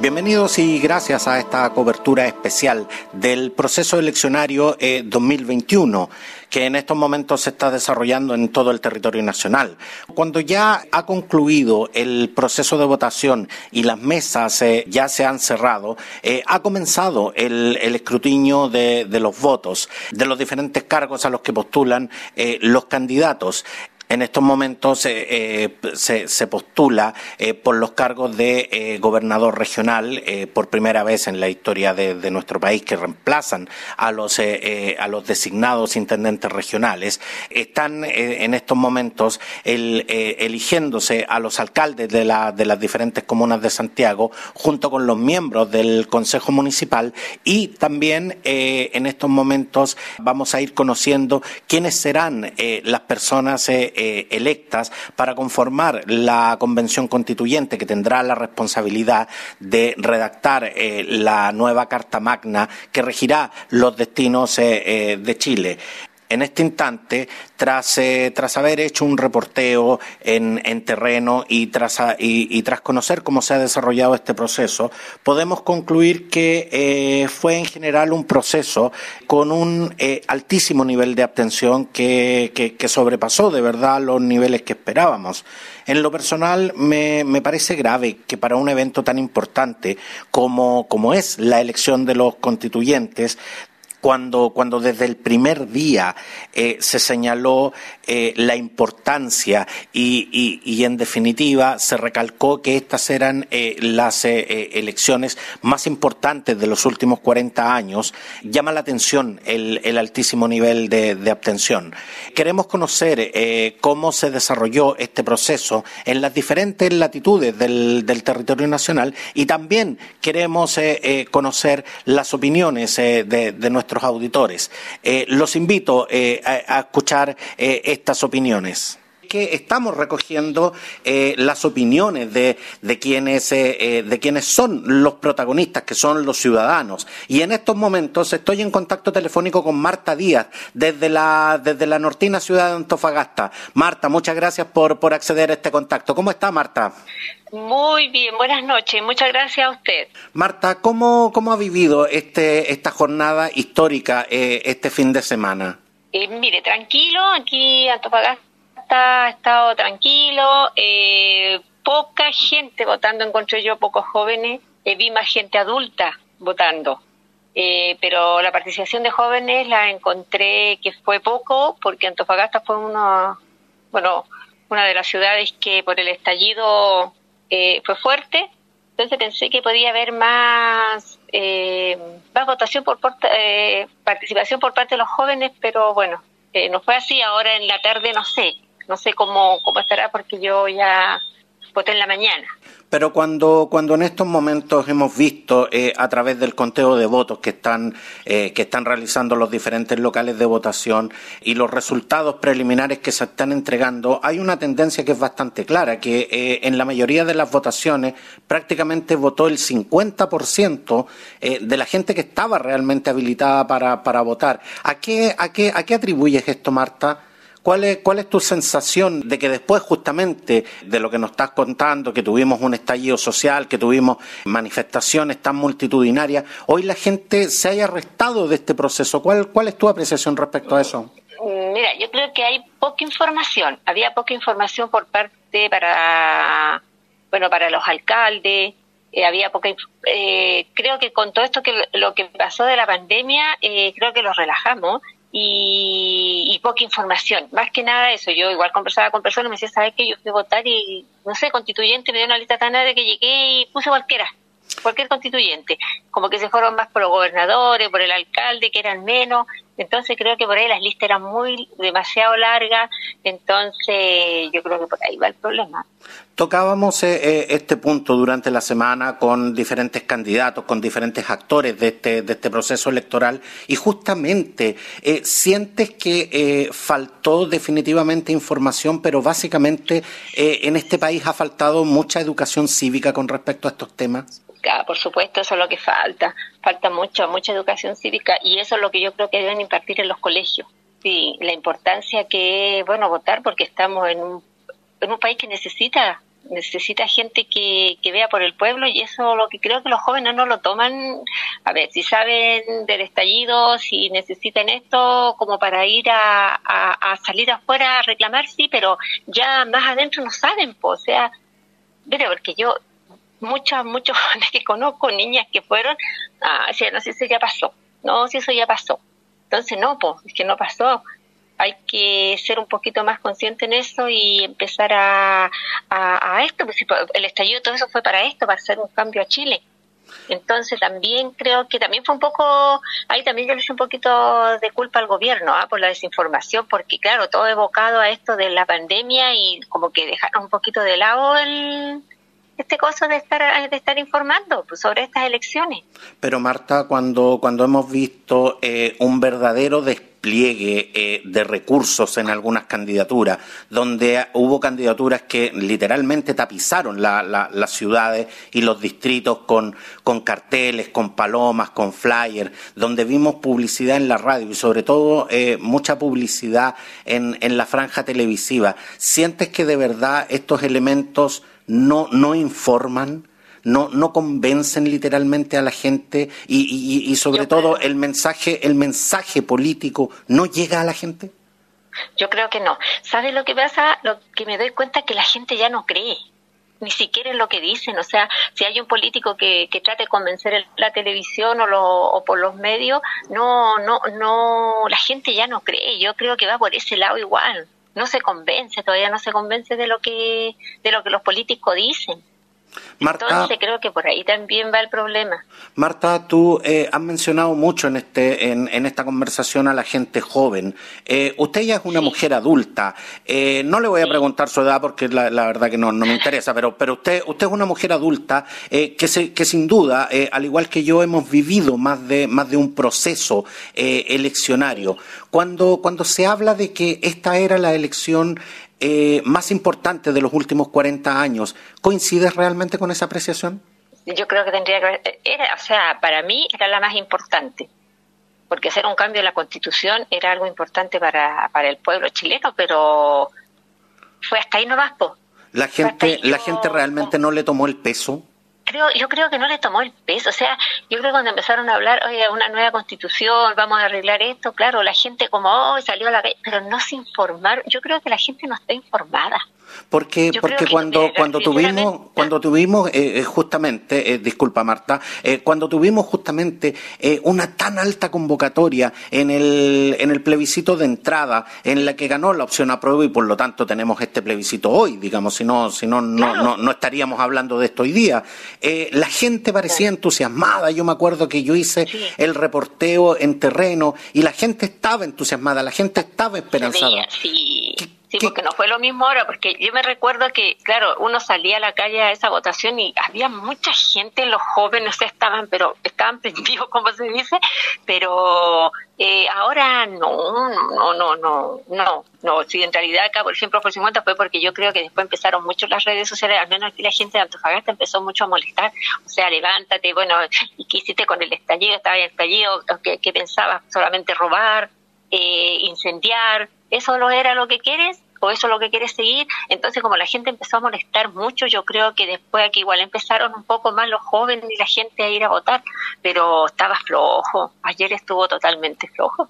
Bienvenidos y gracias a esta cobertura especial del proceso eleccionario 2021 que en estos momentos se está desarrollando en todo el territorio nacional. Cuando ya ha concluido el proceso de votación y las mesas eh, ya se han cerrado, eh, ha comenzado el, escrutinio de, los votos de los diferentes cargos a los que postulan eh, los candidatos. En estos momentos eh, se, postula eh, por los cargos de eh, gobernador regional por primera vez en la historia de, nuestro país que reemplazan a los, a los designados intendentes regionales. Están en estos momentos eligiéndose a los alcaldes de, de las diferentes comunas de Santiago junto con los miembros del Consejo Municipal y también en estos momentos vamos a ir conociendo quiénes serán las personas eh, electas para conformar la convención constituyente que tendrá la responsabilidad de redactar eh, la nueva Carta Magna que regirá los destinos eh, de Chile en este instante, tras, eh, tras haber hecho un reporteo en, en terreno y tras, y, tras conocer cómo se ha desarrollado este proceso, podemos concluir que eh, fue en general un proceso con un eh, altísimo nivel de abstención que, que, sobrepasó de verdad los niveles que esperábamos. En lo personal, me, me, parece grave que para un evento tan importante como, como es la elección de los constituyentes, cuando, cuando desde el primer día eh, se señaló eh, la importancia y, y, en definitiva se recalcó que estas eran eh, las elecciones más importantes de los últimos 40 años, llama la atención el, el altísimo nivel de, abstención. Queremos conocer cómo se desarrolló este proceso en las diferentes latitudes del, del territorio nacional y también queremos conocer las opiniones de, de nuestros auditores. Eh, los invito eh, a, escuchar eh, estas opiniones que estamos recogiendo las opiniones de, de quienes, de quienes son los protagonistas, que son los ciudadanos. Y en estos momentos estoy en contacto telefónico con Marta Díaz, desde la, desde la nortina ciudad de Antofagasta. Marta, muchas gracias por, por acceder a este contacto. ¿Cómo está, Marta? Muy bien, buenas noches, muchas gracias a usted. Marta, ¿cómo, cómo ha vivido este, esta jornada histórica eh, este fin de semana? Eh, mire, tranquilo, aquí Antofagasta ha estado tranquilo, eh, poca gente votando, encontré yo pocos jóvenes, vi más gente adulta votando. pero la participación de jóvenes la encontré que fue poco porque Antofagasta fue uno, bueno, una de las ciudades que por el estallido eh, fue fuerte, entonces pensé que podía haber más, eh, más votación por eh, participación por parte de los jóvenes, pero bueno, no fue así. Ahora en la tarde no sé, no sé cómo, cómo estará porque yo ya voté en la mañana. Pero cuando, cuando en estos momentos hemos visto eh, a través del conteo de votos que están, eh, que están realizando los diferentes locales de votación y los resultados preliminares que se están entregando, hay una tendencia que es bastante clara, que eh, en la mayoría de las votaciones prácticamente votó el 50% de la gente que estaba realmente habilitada para, para votar. ¿A qué, a, qué, ¿A qué atribuyes esto, Marta? ¿Cuál es, ¿Cuál es tu sensación de que después justamente de lo que nos estás contando, que tuvimos un estallido social, que tuvimos manifestaciones tan multitudinarias, hoy la gente se haya arrestado de este proceso? ¿Cuál, cuál es tu apreciación respecto a eso? Mm, mira, yo creo que hay poca información. Había poca información por parte para, bueno, para los alcaldes. Eh, había poca, eh, creo que con todo esto que lo que pasó de la pandemia, eh, creo que los relajamos y, poca información. Más que nada eso, yo igual conversaba con personas, me decía, ¿sabes qué? Yo fui a votar y, no sé, constituyente, me dio una lista tan grande que llegué y puse cualquiera. cualquier constituyente, como que se fueron más por los gobernadores, por el alcalde, que eran menos, entonces creo que por ahí las listas eran muy demasiado largas, entonces yo creo que por ahí va el problema. Tocábamos eh, eh, este punto durante la semana con diferentes candidatos, con diferentes actores de este, de este proceso electoral y justamente eh, sientes que faltó definitivamente información, pero básicamente en este país ha faltado mucha educación cívica con respecto a estos temas. por supuesto, eso es lo que falta. Falta mucho, mucha educación cívica y eso es lo que yo creo que deben impartir en los colegios. Sí, la importancia que es, bueno, votar porque estamos en un, en un país que necesita necesita gente que, que vea por el pueblo y eso lo que creo que los jóvenes no lo toman, a ver, si saben del estallido, si necesitan esto como para ir a, a, salir afuera a reclamar, sí, pero ya más adentro no saben, pues, o sea, mire, porque yo, muchos, muchos jóvenes que conozco, niñas que fueron, ah, no sé si eso ya pasó, no, si eso ya pasó. Entonces, no, pues, es que no pasó hay que ser un poquito más consciente en eso y empezar a, a, esto, pues el estallido todo eso fue para esto, para hacer un cambio a Chile. Entonces también creo que también fue un poco, ahí también yo le hice un poquito de culpa al gobierno ¿ah? por la desinformación, porque claro, todo evocado a esto de la pandemia y como que dejaron un poquito de lado el, este cosa de estar de estar informando sobre estas elecciones. Pero Marta, cuando cuando hemos visto eh, un verdadero despliegue eh, de recursos en algunas candidaturas, donde hubo candidaturas que literalmente tapizaron las ciudades y los distritos con, con carteles, con palomas, con flyers, donde vimos publicidad en la radio y sobre todo eh, mucha publicidad en, en la franja televisiva. ¿Sientes que de verdad estos elementos no, no informan? no, no convencen literalmente a la gente y, y, sobre todo el mensaje, el mensaje político no llega a la gente? Yo creo que no. ¿Sabes lo que pasa? Lo que me doy cuenta es que la gente ya no cree ni siquiera en lo que dicen. O sea, si hay un político que, que trate de convencer en la televisión o, lo, o por los medios, no, no, no, la gente ya no cree. Yo creo que va por ese lado igual. No se convence, todavía no se convence de lo que, de lo que los políticos dicen. Marta, Entonces creo que por ahí también va el problema. Marta, tú eh, has mencionado mucho en este en, en, esta conversación a la gente joven. Eh, usted ya es una mujer adulta. Eh, no le voy a preguntar su edad porque la, la verdad que no, no, me interesa, pero pero usted usted es una mujer adulta que se, que sin duda, al igual que yo, hemos vivido más de más de un proceso eleccionario. Cuando cuando se habla de que esta era la elección eh, más importante de los últimos 40 años. ¿Coincides realmente con esa apreciación? Yo creo que tendría que era, o sea, para mí era la más importante, porque hacer un cambio en la Constitución era algo importante para, para el pueblo chileno, pero fue hasta ahí no po. La gente, la gente realmente no le tomó el peso creo, yo creo que no le tomó el peso. O sea, yo creo que cuando empezaron a hablar, oye, una nueva constitución, vamos a arreglar esto, claro, la gente como, oh, salió a la calle, pero no se informaron. Yo creo que la gente no está informada. Porque, porque cuando, cuando tuvimos, cuando tuvimos eh, eh, justamente, eh, disculpa Marta, cuando tuvimos justamente una tan alta convocatoria en el, en el plebiscito de entrada, en la que ganó la opción a prueba y por lo tanto tenemos este plebiscito hoy, digamos, si no, si no, no, no, estaríamos hablando de esto hoy día. la gente parecía entusiasmada, yo me acuerdo que yo hice el reporteo en terreno y la gente estaba entusiasmada, la gente estaba esperanzada. Sí, porque no fue lo mismo ahora, porque yo me recuerdo que, claro, uno salía a la calle a esa votación y había mucha gente, los jóvenes estaban, pero estaban prendidos, como se dice, pero eh, ahora no, no, no, no, no, no. Si en realidad acá, por ejemplo, por 50 fue porque yo creo que después empezaron mucho las redes sociales, al menos aquí la gente de Antofagasta empezó mucho a molestar, o sea, levántate, bueno, ¿y qué hiciste con el estallido? ¿Estaba en el estallido? ¿Qué, qué pensabas? ¿Solamente robar? Eh, incendiar? ¿Eso no era lo que quieres? ¿O eso es lo que quieres seguir? Entonces, como la gente empezó a molestar mucho, yo creo que después aquí igual empezaron un poco más los jóvenes y la gente a ir a votar, pero estaba flojo. Ayer estuvo totalmente flojo.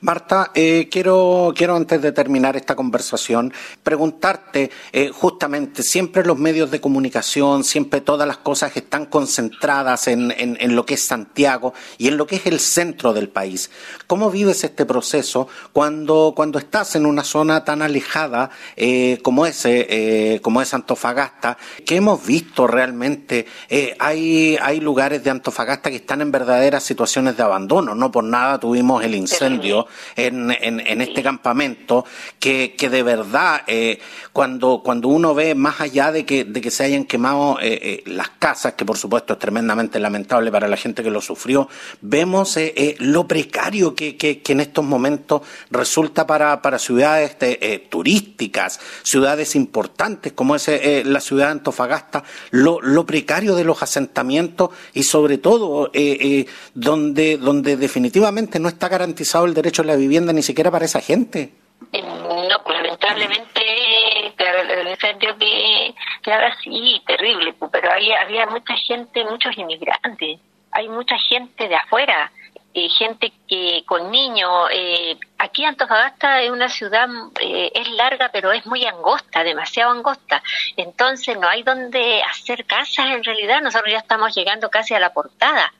Marta, eh, quiero, quiero antes de terminar esta conversación preguntarte eh, justamente, siempre los medios de comunicación, siempre todas las cosas están concentradas en, en, lo que es Santiago y en lo que es el centro del país. ¿Cómo vives este proceso cuando, cuando estás en una zona tan alejada eh, como, ese, como es Antofagasta? ¿Qué hemos visto realmente? hay, hay lugares de Antofagasta que están en verdaderas situaciones de abandono, no por nada tuvimos el incendio en, este campamento, que, que de verdad, eh, cuando, cuando uno ve más allá de que, de que se hayan quemado eh, eh, las casas, que por supuesto es tremendamente lamentable para la gente que lo sufrió, vemos lo precario que, que, en estos momentos resulta para, para ciudades turísticas, ciudades importantes como es la ciudad de Antofagasta, lo, lo precario de los asentamientos y sobre todo donde, donde definitivamente no está garantizado el derecho la vivienda ni siquiera para esa gente. Eh, no, pues lamentablemente, incendio que, ahora sí, terrible, pues, pero había, había mucha gente, muchos inmigrantes, hay mucha gente de afuera, eh, gente que con niños. Eh, aquí Antofagasta es una ciudad, es larga, pero es muy angosta, demasiado angosta. Entonces no hay donde hacer casas en realidad. Nosotros ya estamos llegando casi a la portada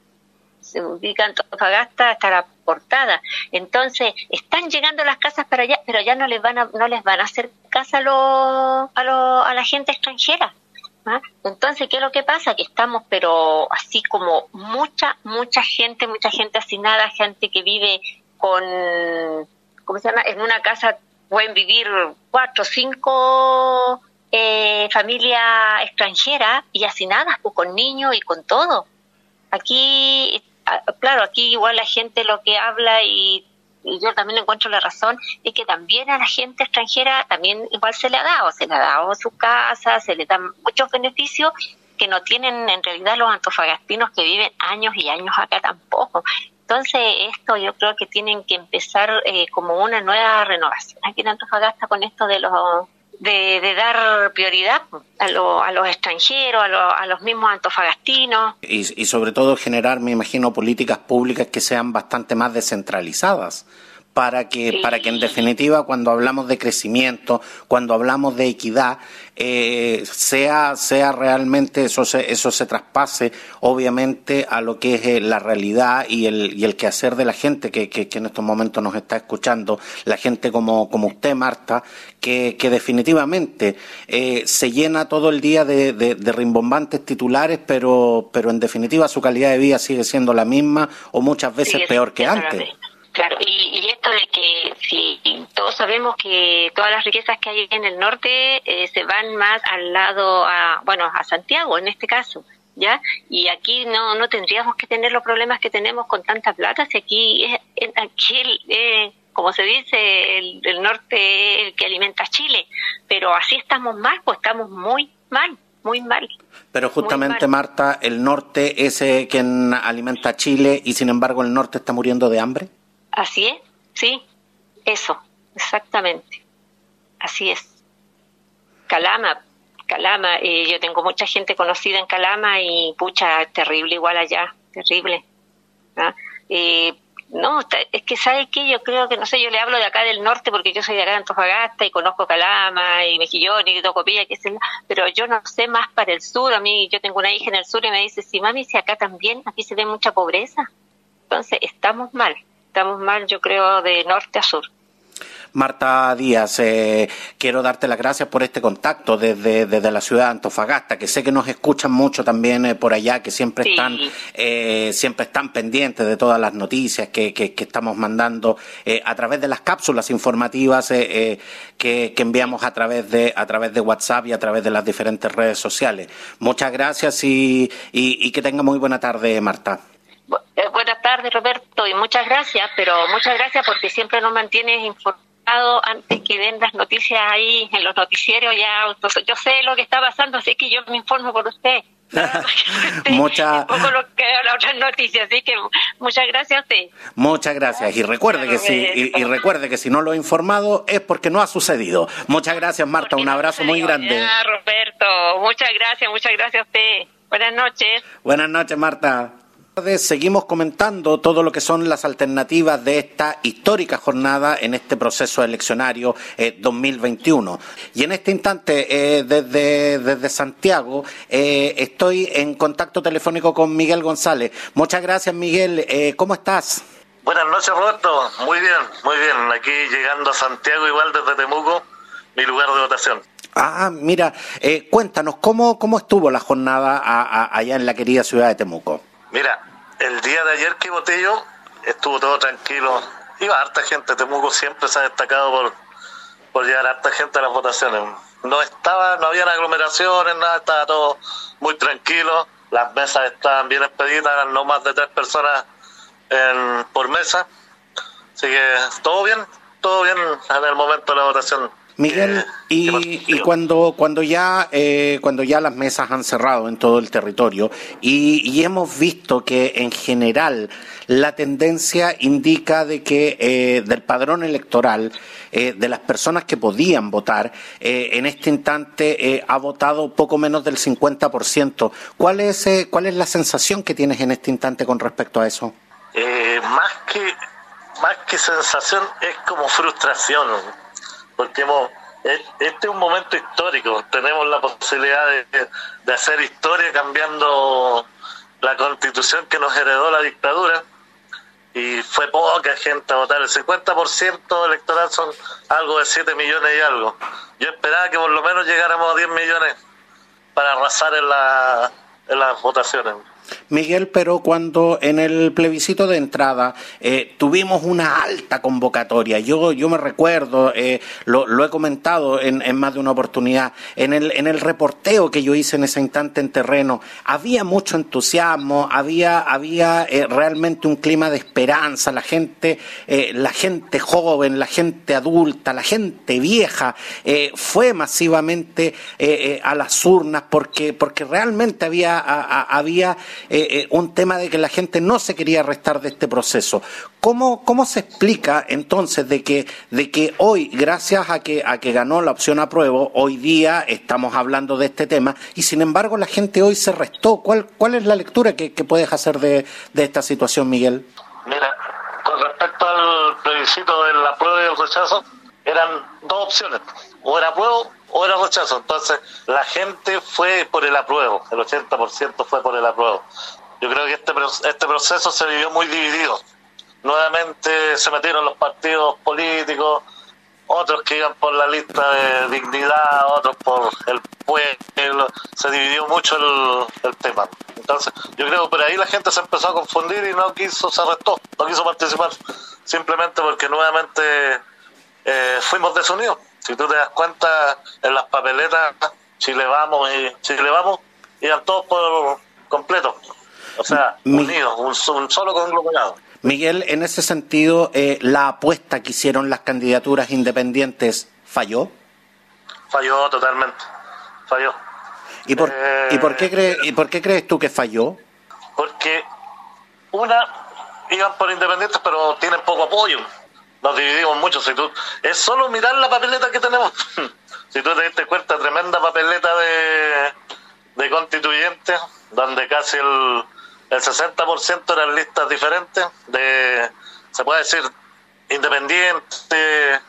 se ubica Antofagasta hasta la portada. Entonces, están llegando las casas para allá, pero ya no les van a, no les van a hacer casa a, lo, a, a la gente extranjera. ¿ah? Entonces, ¿qué es lo que pasa? Que estamos, pero así como mucha, mucha gente, mucha gente hacinada, gente que vive con, ¿cómo se llama? En una casa pueden vivir cuatro, cinco eh, familias extranjeras y hacinadas, pues, con niños y con todo. Aquí claro, aquí igual la gente lo que habla y, yo también encuentro la razón, es que también a la gente extranjera también igual se le ha dado, se le ha dado su casa, se le dan muchos beneficios que no tienen en realidad los antofagastinos que viven años y años acá tampoco. Entonces, esto yo creo que tienen que empezar eh, como una nueva renovación aquí en Antofagasta con esto de los de, dar prioridad a, a los extranjeros, a, a, los mismos antofagastinos. Y, y sobre todo generar, me imagino, políticas públicas que sean bastante más descentralizadas para que, para que en definitiva cuando hablamos de crecimiento, cuando hablamos de equidad, eh, sea, sea realmente eso se, eso se traspase obviamente a lo que es eh, la realidad y el, y el quehacer de la gente que, que, en estos momentos nos está escuchando, la gente como, como usted, Marta, que, que definitivamente eh, se llena todo el día de, de, rimbombantes titulares, pero, pero en definitiva su calidad de vida sigue siendo la misma o muchas veces peor que antes. Claro, y, esto de que si todos sabemos que todas las riquezas que hay en el norte eh, se van más al lado, a, bueno, a Santiago en este caso, ¿ya? Y aquí no, no tendríamos que tener los problemas que tenemos con tanta plata, si aquí, es, aquí eh, como se dice, el, el norte el que alimenta Chile, pero así estamos mal, pues estamos muy mal muy mal. Pero justamente, Marta, el norte es eh, quien alimenta Chile y sin embargo el norte está muriendo de hambre. Así es, sí, eso, exactamente. Así es. Calama, Calama, eh, yo tengo mucha gente conocida en Calama y pucha, terrible igual allá, terrible. ¿ah? Eh, no, es que sabe que yo creo que, no sé, yo le hablo de acá del norte porque yo soy de acá de Antofagasta y conozco Calama y Mejillón y Tocopilla, que pero yo no sé más para el sur. A mí, yo tengo una hija en el sur y me dice, sí, mami, si acá también, aquí se ve mucha pobreza. Entonces, estamos mal estamos mal, yo creo, de norte a sur. Marta Díaz, eh, quiero darte las gracias por este contacto desde, desde, la ciudad de Antofagasta, que sé que nos escuchan mucho también eh, por allá, que siempre están eh, siempre están pendientes de todas las noticias que, que, estamos mandando a través de las cápsulas informativas que, que, enviamos a través de a través de WhatsApp y a través de las diferentes redes sociales. Muchas gracias y, y que tenga muy buena tarde, Marta. Eh, buenas tardes, Roberto, y muchas gracias, pero muchas gracias porque siempre nos mantienes informado antes que den las noticias ahí en los noticieros. Ya, yo sé lo que está pasando, así que yo me informo por usted. muchas noticias, así que muchas gracias a usted. Muchas gracias y recuerde que si y, recuerde que si no lo he informado es porque no ha sucedido. Muchas gracias Marta, un abrazo muy grande. Roberto, muchas gracias, muchas gracias a usted. Buenas noches. Buenas noches Marta. Seguimos comentando todo lo que son las alternativas de esta histórica jornada en este proceso eleccionario 2021. Eh, y en este instante, eh, desde, desde Santiago, eh, estoy en contacto telefónico con Miguel González. Muchas gracias, Miguel. ¿Cómo estás? Buenas noches, Roberto. Muy bien, muy bien. Aquí llegando a Santiago, igual desde Temuco, mi lugar de votación. Ah, mira, cuéntanos, ¿cómo, ¿cómo estuvo la jornada allá en la querida ciudad de Temuco? Mira, el día de ayer que voté yo, estuvo todo tranquilo. Iba harta gente. Temuco siempre se ha destacado por, por llevar harta gente a las votaciones. No estaba, no había aglomeraciones, nada, estaba todo muy tranquilo. Las mesas estaban bien expedidas, eran no más de tres personas por mesa. Así que todo bien, todo bien en el momento de la votación. Miguel, y, cuando cuando ya eh, cuando ya las mesas han cerrado en todo el territorio y, hemos visto que en general la tendencia indica de que eh, del padrón electoral eh, de las personas que podían votar en este instante ha votado poco menos del 50%. ¿Cuál es cuál es la sensación que tienes en este instante con respecto a eso? más que más que sensación es como frustración porque este es un momento histórico, tenemos la posibilidad de, hacer historia cambiando la constitución que nos heredó la dictadura y fue poca gente a votar, el 50% electoral son algo de 7 millones y algo. Yo esperaba que por lo menos llegáramos a 10 millones para arrasar en, la, en las votaciones. Miguel, pero cuando en el plebiscito de entrada eh, tuvimos una alta convocatoria, yo, yo me recuerdo, eh, lo, he comentado en, más de una oportunidad, en el, en el reporteo que yo hice en ese instante en terreno, había mucho entusiasmo, había, había eh, realmente un clima de esperanza, la gente, la gente joven, la gente adulta, la gente vieja, fue masivamente a las urnas porque, porque realmente había, había eh, eh, un tema de que la gente no se quería restar de este proceso. ¿Cómo, cómo se explica entonces de que, de que hoy, gracias a que, a que ganó la opción apruebo, hoy día estamos hablando de este tema y sin embargo la gente hoy se restó? ¿Cuál, cuál es la lectura que, puedes hacer de, de esta situación, Miguel? Mira, con respecto al plebiscito del apruebo y el rechazo, eran dos opciones, o era apruebo o era rechazo. Entonces, la gente fue por el apruebo, el 80% fue por el apruebo. Yo creo que este, este proceso se vivió muy dividido. Nuevamente se metieron los partidos políticos, otros que iban por la lista de dignidad, otros por el pueblo, se dividió mucho el, tema. Entonces, yo creo que por ahí la gente se empezó a confundir y no quiso, se arrestó, no quiso participar, simplemente porque nuevamente eh, fuimos desunidos. Si tú te das cuenta, en las papeletas, Chile vamos y Chile vamos, iban todos por completo. O sea, unidos, un, solo conglomerado. Miguel, en ese sentido, eh, ¿la apuesta que hicieron las candidaturas independientes falló? Falló totalmente, falló. ¿Y por, ¿y por, qué, crees, ¿y por qué crees tú que falló? Porque una, iban por independientes, pero tienen poco apoyo nos dividimos mucho. Si tú, es solo mirar la papeleta que tenemos. si tú te diste cuenta, tremenda papeleta de, de constituyentes, donde casi el, el 60% eran listas diferentes, de, se puede decir, independiente,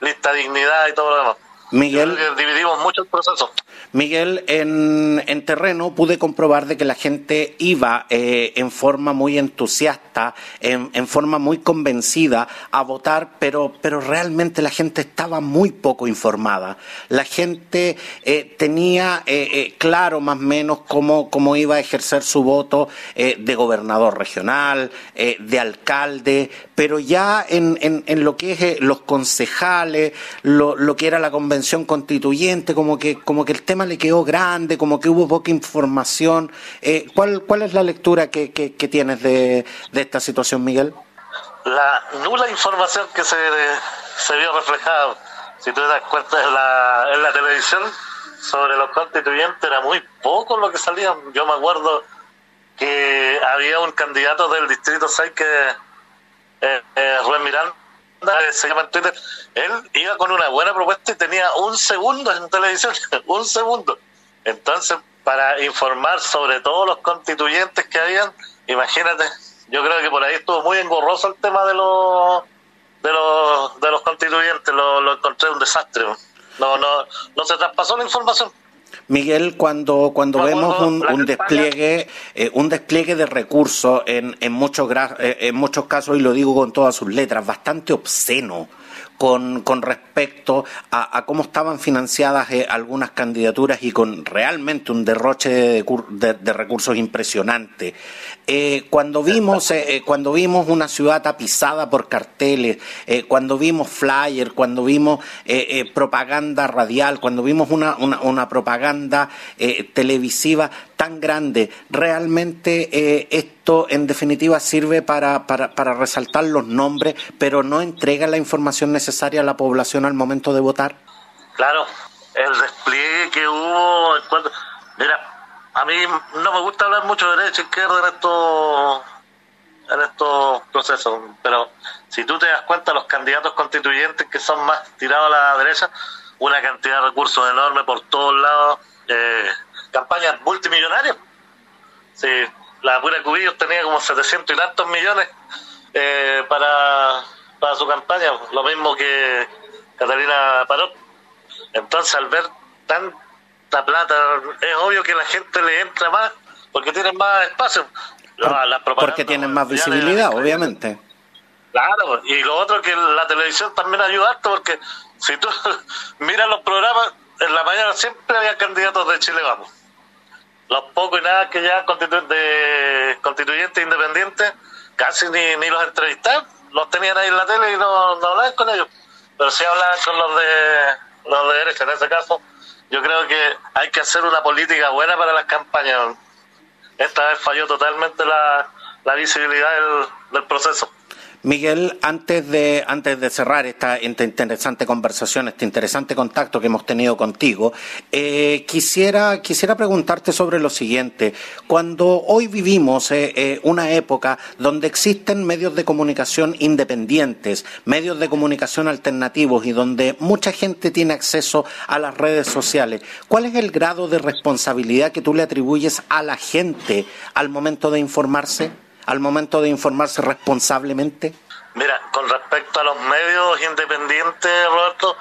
lista dignidad y todo lo demás. Miguel, dividimos mucho el proceso. Miguel, en, en, terreno pude comprobar de que la gente iba eh, en forma muy entusiasta, en, forma muy convencida a votar, pero, pero realmente la gente estaba muy poco informada. La gente eh, tenía eh, claro más o menos cómo, cómo iba a ejercer su voto de gobernador regional, de alcalde, pero ya en, en, en lo que es los concejales, lo, lo que era la convención, constituyente, como que, como que el tema le quedó grande, como que hubo poca información. Eh, ¿cuál, ¿Cuál es la lectura que, que, tienes de, de, esta situación, Miguel? La nula información que se, se vio reflejada, si tú te das cuenta en la, en la televisión, sobre los constituyentes era muy poco lo que salía. Yo me acuerdo que había un candidato del Distrito 6 que, eh, eh, Rubén Miranda, se llama en Twitter, él iba con una buena propuesta y tenía un segundo en televisión, un segundo. Entonces, para informar sobre todos los constituyentes que habían, imagínate, yo creo que por ahí estuvo muy engorroso el tema de los de los, de los constituyentes, lo, lo encontré un desastre. No, no, no se traspasó la información. Miguel, cuando, cuando vemos un, un despliegue, eh, un despliegue de recursos en, en, muchos, eh, en muchos casos, y lo digo con todas sus letras, bastante obsceno con, con respecto a, cómo estaban financiadas eh, algunas candidaturas y con realmente un derroche de, recursos impresionante. Eh, cuando vimos eh, cuando vimos una ciudad tapizada por carteles, cuando vimos flyers, cuando vimos propaganda radial, cuando vimos una, una, una propaganda televisiva tan grande, realmente esto en definitiva sirve para, para, para resaltar los nombres, pero no entrega la información necesaria necesaria la población al momento de votar? Claro, el despliegue que hubo. Mira, a mí no me gusta hablar mucho de derecha e izquierda en estos, en estos procesos, pero si tú te das cuenta, los candidatos constituyentes que son más tirados a la derecha, una cantidad de recursos enormes por todos lados, eh, campañas multimillonarias. Sí, la pura Cubillos tenía como 700 y tantos millones eh, para para su campaña, lo mismo que Catalina Parot. Entonces, al ver tanta plata, es obvio que la gente le entra más porque tienen más espacio. porque tienen más visibilidad, obviamente. Claro, y lo otro que la televisión también ayuda porque si tú miras los programas, en la mañana siempre había candidatos de Chile Vamos. Los pocos y nada que ya de constituyentes independientes, casi ni, ni los entrevistaban los tenían ahí en la tele y no, no hablaban con ellos, pero sí hablaban con los de, los de derecha. En ese caso, yo creo que hay que hacer una política buena para las campañas. Esta vez falló totalmente la, la visibilidad del, del proceso. Miguel, antes de, antes de cerrar esta, interesante conversación, este interesante contacto que hemos tenido contigo, eh, quisiera, quisiera preguntarte sobre lo siguiente. Cuando hoy vivimos eh, eh, una época donde existen medios de comunicación independientes, medios de comunicación alternativos y donde mucha gente tiene acceso a las redes sociales, ¿cuál es el grado de responsabilidad que tú le atribuyes a la gente al momento de informarse? Al momento de informarse responsablemente? Mira, con respecto a los medios independientes, Roberto,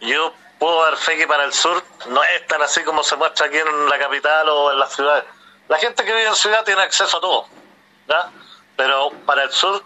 yo puedo dar fe que para el sur no es tan así como se muestra aquí en la capital o en las ciudades. La gente que vive en ciudad tiene acceso a todo, ¿ya? Pero para el sur,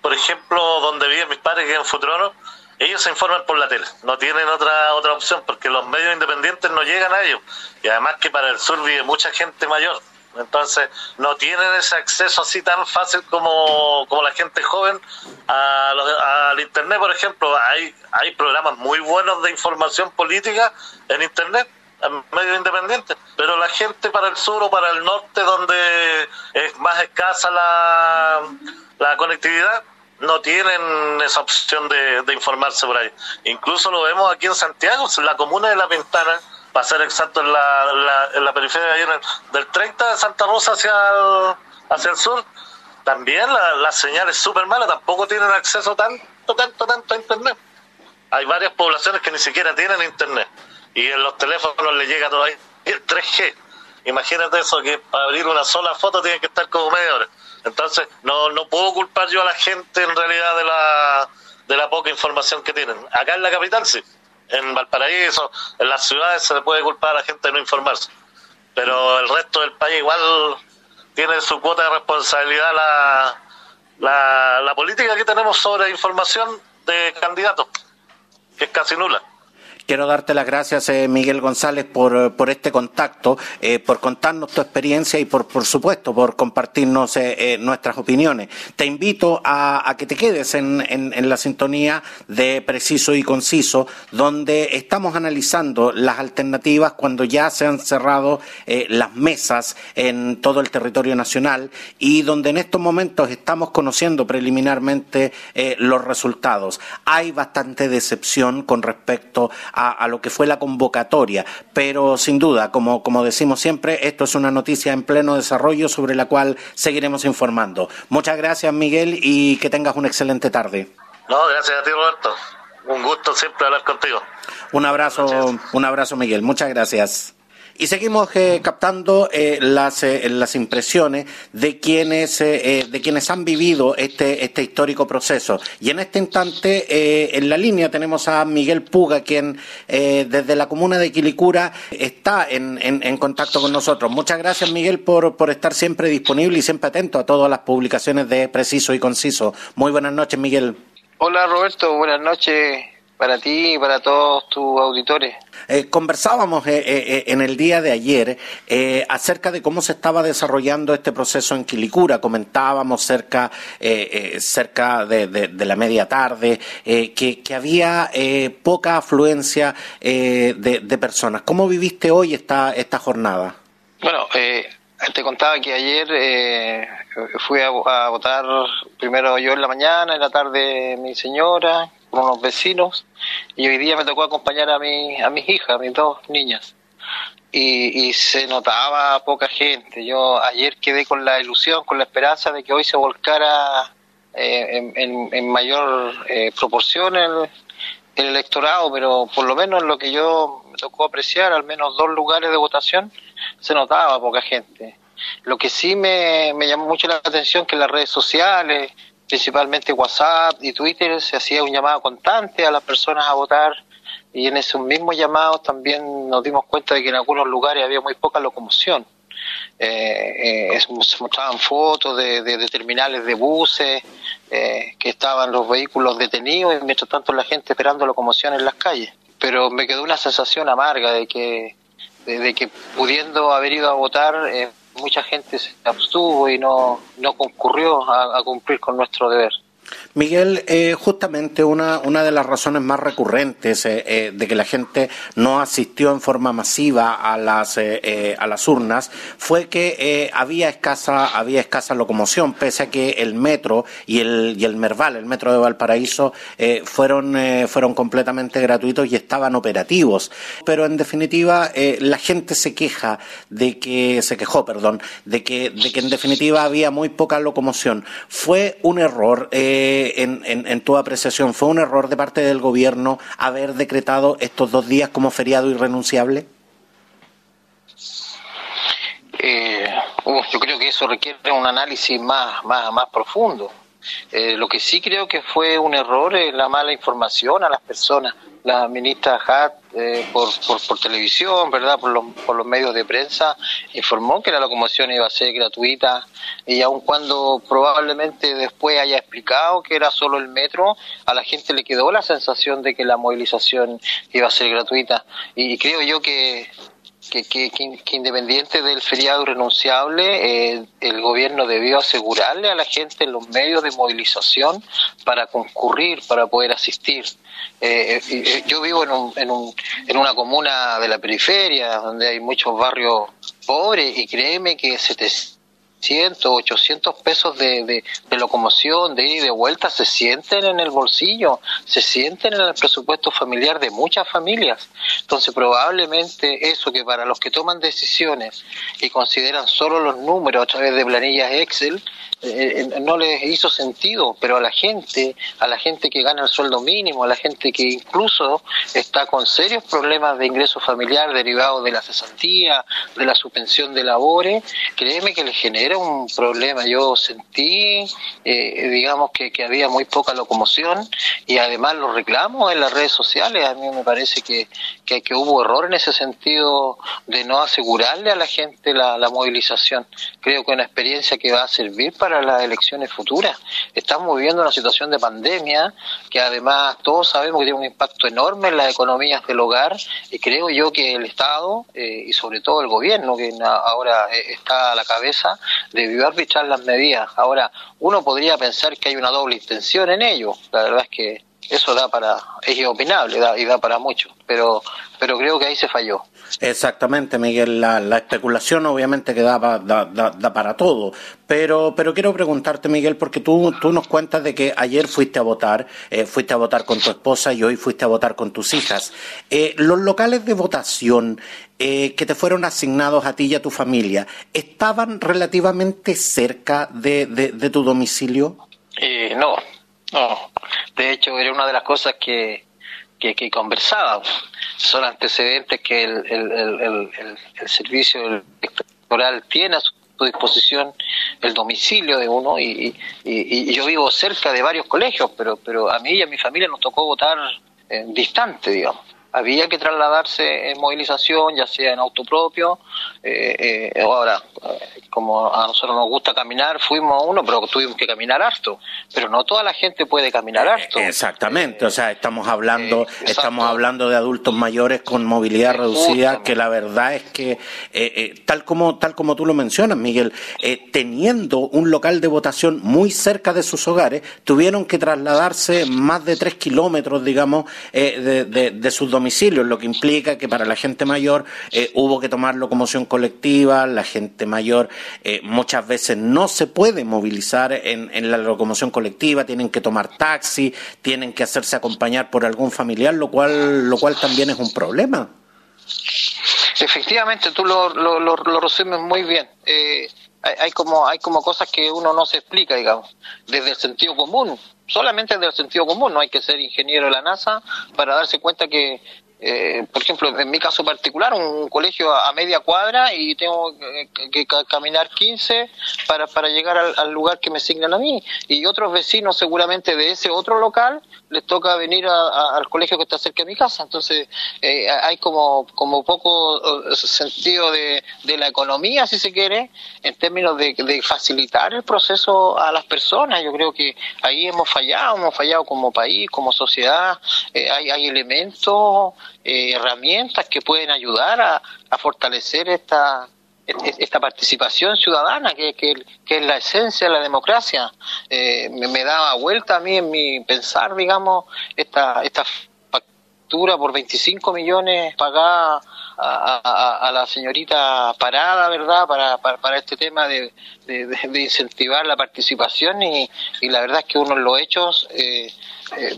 por ejemplo, donde viven mis padres, que en Futrono, ellos se informan por la tele, no tienen otra otra opción porque los medios independientes no llegan a ellos. Y además que para el sur vive mucha gente mayor, entonces, no tienen ese acceso así tan fácil como, como la gente joven al Internet, por ejemplo. Hay, hay programas muy buenos de información política en Internet, en medios independientes, pero la gente para el sur o para el norte, donde es más escasa la, la conectividad, no tienen esa opción de, de informarse por ahí. Incluso lo vemos aquí en Santiago, en la comuna de La Pintana para ser exacto, en la, en la, periferia del 30 de Santa Rosa hacia el, hacia el sur, también la, la señal es súper mala, tampoco tienen acceso tanto, tanto, tanto a Internet. Hay varias poblaciones que ni siquiera tienen Internet y en los teléfonos les llega todavía el 3G. Imagínate eso, que para abrir una sola foto tiene que estar como media hora. Entonces, no, no puedo culpar yo a la gente en realidad de la, de la poca información que tienen. Acá en la capital sí en Valparaíso, en las ciudades se le puede culpar a la gente de no informarse, pero el resto del país igual tiene su cuota de responsabilidad la, la, política que tenemos sobre información de candidatos, que es casi nula. Quiero darte las gracias, eh, Miguel González, por, por este contacto, eh, por contarnos tu experiencia y, por, por supuesto, por compartirnos eh, nuestras opiniones. Te invito a, a que te quedes en, en, en, la sintonía de Preciso y Conciso, donde estamos analizando las alternativas cuando ya se han cerrado las mesas en todo el territorio nacional y donde en estos momentos estamos conociendo preliminarmente los resultados. Hay bastante decepción con respecto a, lo que fue la convocatoria, pero sin duda, como, como decimos siempre, esto es una noticia en pleno desarrollo sobre la cual seguiremos informando. Muchas gracias, Miguel, y que tengas una excelente tarde. No, gracias a ti, Roberto. Un gusto siempre hablar contigo. Un abrazo, un abrazo, Miguel. Muchas gracias. Y seguimos eh, captando eh, las, eh, las impresiones de quienes, de quienes han vivido este, este histórico proceso. Y en este instante, en la línea tenemos a Miguel Puga, quien desde la comuna de Quilicura está en, en, contacto con nosotros. Muchas gracias, Miguel, por, por estar siempre disponible y siempre atento a todas las publicaciones de Preciso y Conciso. Muy buenas noches, Miguel. Hola, Roberto. Buenas noches para ti y para todos tus auditores. Eh, conversábamos eh, eh, en el día de ayer acerca de cómo se estaba desarrollando este proceso en Quilicura. Comentábamos cerca, cerca de, la media tarde que, había poca afluencia de, personas. ¿Cómo viviste hoy esta, esta jornada? Bueno, te contaba que ayer fui a, a votar primero yo en la mañana, en la tarde mi señora, con unos vecinos y hoy día me tocó acompañar a, mi, a mis hijas, a mis dos niñas. Y, y, se notaba poca gente. Yo ayer quedé con la ilusión, con la esperanza de que hoy se volcara eh, en, en, mayor eh, proporción el, el, electorado, pero por lo menos lo que yo me tocó apreciar, al menos dos lugares de votación, se notaba poca gente. Lo que sí me, me llamó mucho la atención que las redes sociales, principalmente WhatsApp y Twitter, se hacía un llamado constante a las personas a votar y en esos mismos llamados también nos dimos cuenta de que en algunos lugares había muy poca locomoción. Eh, eh, se mostraban fotos de, terminales de buses, eh, que estaban los vehículos detenidos y mientras tanto la gente esperando locomoción en las calles. Pero me quedó una sensación amarga de que, de, que pudiendo haber ido a votar, eh, mucha gente se abstuvo y no, no concurrió a, a cumplir con nuestro deber. Miguel, eh, justamente una, una de las razones más recurrentes eh, eh, de que la gente no asistió en forma masiva a las, a las urnas fue que había, escasa, había escasa locomoción, pese a que el metro y el, y el Merval, el metro de Valparaíso, fueron, fueron completamente gratuitos y estaban operativos. Pero en definitiva, la gente se queja de que, se quejó, perdón, de que, de que en definitiva había muy poca locomoción. Fue un error. Eh, en, tu apreciación, ¿fue un error de parte del gobierno haber decretado estos dos días como feriado irrenunciable? Eh, yo creo que eso requiere un análisis más, más, más profundo. Eh, lo que sí creo que fue un error es la mala información a las personas la ministra Hat eh, por, por, televisión, ¿verdad? Por los, por los medios de prensa, informó que la locomoción iba a ser gratuita y aun cuando probablemente después haya explicado que era solo el metro, a la gente le quedó la sensación de que la movilización iba a ser gratuita. Y creo yo que que, que, independiente del feriado renunciable, eh, el gobierno debió asegurarle a la gente en los medios de movilización para concurrir, para poder asistir. Eh, eh, yo vivo en, un, en, un, en una comuna de la periferia, donde hay muchos barrios pobres, y créeme que se te 100, 800 pesos de, de, locomoción, de ida y de vuelta, se sienten en el bolsillo, se sienten en el presupuesto familiar de muchas familias. Entonces, probablemente eso que para los que toman decisiones y consideran solo los números a través de planillas Excel, eh, eh, no les hizo sentido, pero a la gente, a la gente que gana el sueldo mínimo, a la gente que incluso está con serios problemas de ingreso familiar derivados de la cesantía, de la suspensión de labores, créeme que les genera un problema. Yo sentí, eh, digamos, que, que había muy poca locomoción y además los reclamos en las redes sociales, a mí me parece que, que, hubo error en ese sentido de no asegurarle a la gente la, movilización. Creo que una experiencia que va a servir para para las elecciones futuras. Estamos viviendo una situación de pandemia que además todos sabemos que tiene un impacto enorme en las economías del hogar y creo yo que el Estado eh, y sobre todo el gobierno que ahora eh, está a la cabeza debió arbitrar las medidas. Ahora, uno podría pensar que hay una doble intención en ello. La verdad es que eso da para, es opinable da, y da para mucho, pero, pero creo que ahí se falló. Exactamente, Miguel. La, especulación obviamente que da, da, para todo. Pero, pero quiero preguntarte, Miguel, porque tú, tú nos cuentas de que ayer fuiste a votar, eh, fuiste a votar con tu esposa y hoy fuiste a votar con tus hijas. Eh, ¿Los locales de votación eh, que te fueron asignados a ti y a tu familia estaban relativamente cerca de, de tu domicilio? no, no. De hecho, era una de las cosas que, que, que conversaba. Son antecedentes que el, el, el, el servicio electoral tiene a su disposición el domicilio de uno y, y, yo vivo cerca de varios colegios, pero, pero a mí y a mi familia nos tocó votar eh, distante, digamos había que trasladarse en movilización, ya sea en auto propio, eh, eh, ahora, como a nosotros nos gusta caminar, fuimos a uno, pero tuvimos que caminar harto, pero no toda la gente puede caminar harto. Exactamente, o sea, estamos hablando, eh, estamos hablando de adultos mayores con movilidad reducida, que la verdad es que, tal, como, tal como tú lo mencionas, Miguel, teniendo un local de votación muy cerca de sus hogares, tuvieron que trasladarse más de tres kilómetros, digamos, de, de, de sus domicilios lo que implica que para la gente mayor eh, hubo que tomar locomoción colectiva, la gente mayor eh, muchas veces no se puede movilizar en, la locomoción colectiva, tienen que tomar taxi, tienen que hacerse acompañar por algún familiar, lo cual, lo cual también es un problema. Efectivamente, tú lo, lo, lo, resumes muy bien. Eh, hay, como, hay como cosas que uno no se explica, digamos, desde el sentido común solamente desde el sentido común, no hay que ser ingeniero de la NASA para darse cuenta que eh, por ejemplo, en mi caso particular, un colegio a, media cuadra y tengo que, caminar 15 para, para llegar al, lugar que me asignan a mí. Y otros vecinos seguramente de ese otro local les toca venir al colegio que está cerca de mi casa. Entonces, eh, hay como, como poco eh, sentido de, de, la economía, si se quiere, en términos de, de facilitar el proceso a las personas. Yo creo que ahí hemos fallado, hemos fallado como país, como sociedad. hay, hay elementos eh, herramientas que pueden ayudar a, fortalecer esta, esta participación ciudadana, que, que, es la esencia de la democracia. Eh, me, daba vuelta a mí en mi pensar, digamos, esta, esta factura por 25 millones pagada a, la señorita Parada, ¿verdad?, para, para, este tema de, de, incentivar la participación y, y, la verdad es que uno en los hechos eh,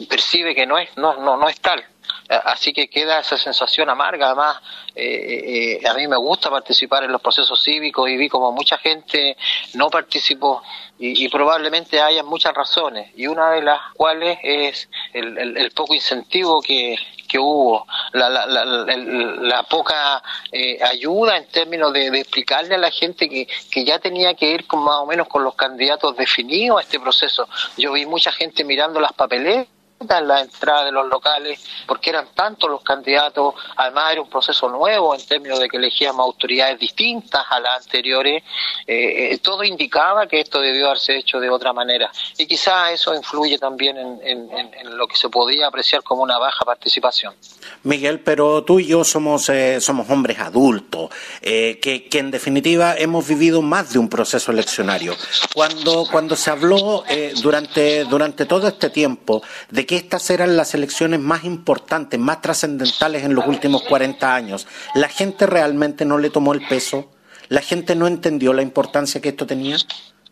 percibe que no es, no, no, no es tal así que queda esa sensación amarga. Además, eh, eh, a mí me gusta participar en los procesos cívicos y vi como mucha gente no participó y, probablemente haya muchas razones y una de las cuales es el, poco incentivo que, que hubo, la, la, la, poca eh, ayuda en términos de, explicarle a la gente que, que ya tenía que ir con más o menos con los candidatos definidos a este proceso. Yo vi mucha gente mirando las papeletas en la entrada de los locales, porque eran tantos los candidatos, además era un proceso nuevo en términos de que elegíamos autoridades distintas a las anteriores, eh, eh, todo indicaba que esto debió haberse hecho de otra manera. Y quizá eso influye también en, lo que se podía apreciar como una baja participación. Miguel, pero tú y yo somos, eh, somos hombres adultos, que, que, en definitiva hemos vivido más de un proceso eleccionario. Cuando, cuando se habló durante, durante todo este tiempo de que estas eran las elecciones más importantes, más trascendentales en los últimos 40 años. ¿La gente realmente no le tomó el peso? ¿La gente no entendió la importancia que esto tenía?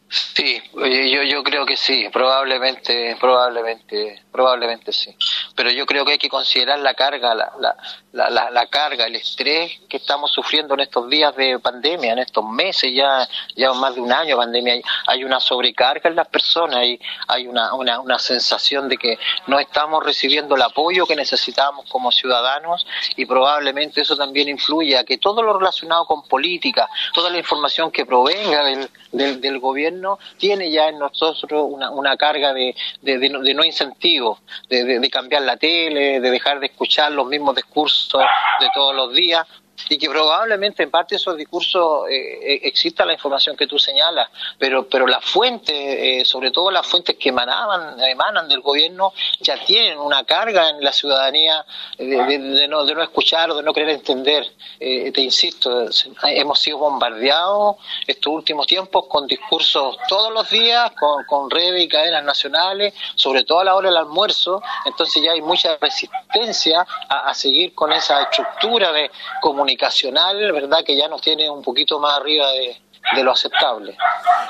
Sí, yo, yo creo que sí, probablemente, probablemente, probablemente sí. Pero yo creo que hay que considerar la carga, la, la, la, la, carga, el estrés que estamos sufriendo en estos días de pandemia, en estos meses, ya, ya más de un año de pandemia. Hay, hay una sobrecarga en las personas, hay, hay una, una, una sensación de que no estamos recibiendo el apoyo que necesitamos como ciudadanos y probablemente eso también influye a que todo lo relacionado con política, toda la información que provenga del, del gobierno, tiene ya en nosotros una, una carga de, de, de, no, incentivo, de, de cambiar la tele, de dejar de escuchar los mismos discursos de todos los días, y que probablemente en parte de esos discursos eh, eh, exista la información que tú señalas, pero, pero las fuentes, eh, sobre todo las fuentes que emanaban, emanan del gobierno, ya tienen una carga en la ciudadanía de, no, de no escuchar o de no querer entender. te insisto, hemos sido bombardeados estos últimos tiempos con discursos todos los días, con, con redes y cadenas nacionales, sobre todo a la hora del almuerzo, entonces ya hay mucha resistencia a, a seguir con esa estructura de comunicación comunicacional, ¿verdad? Que ya nos tiene un poquito más arriba de, de lo aceptable.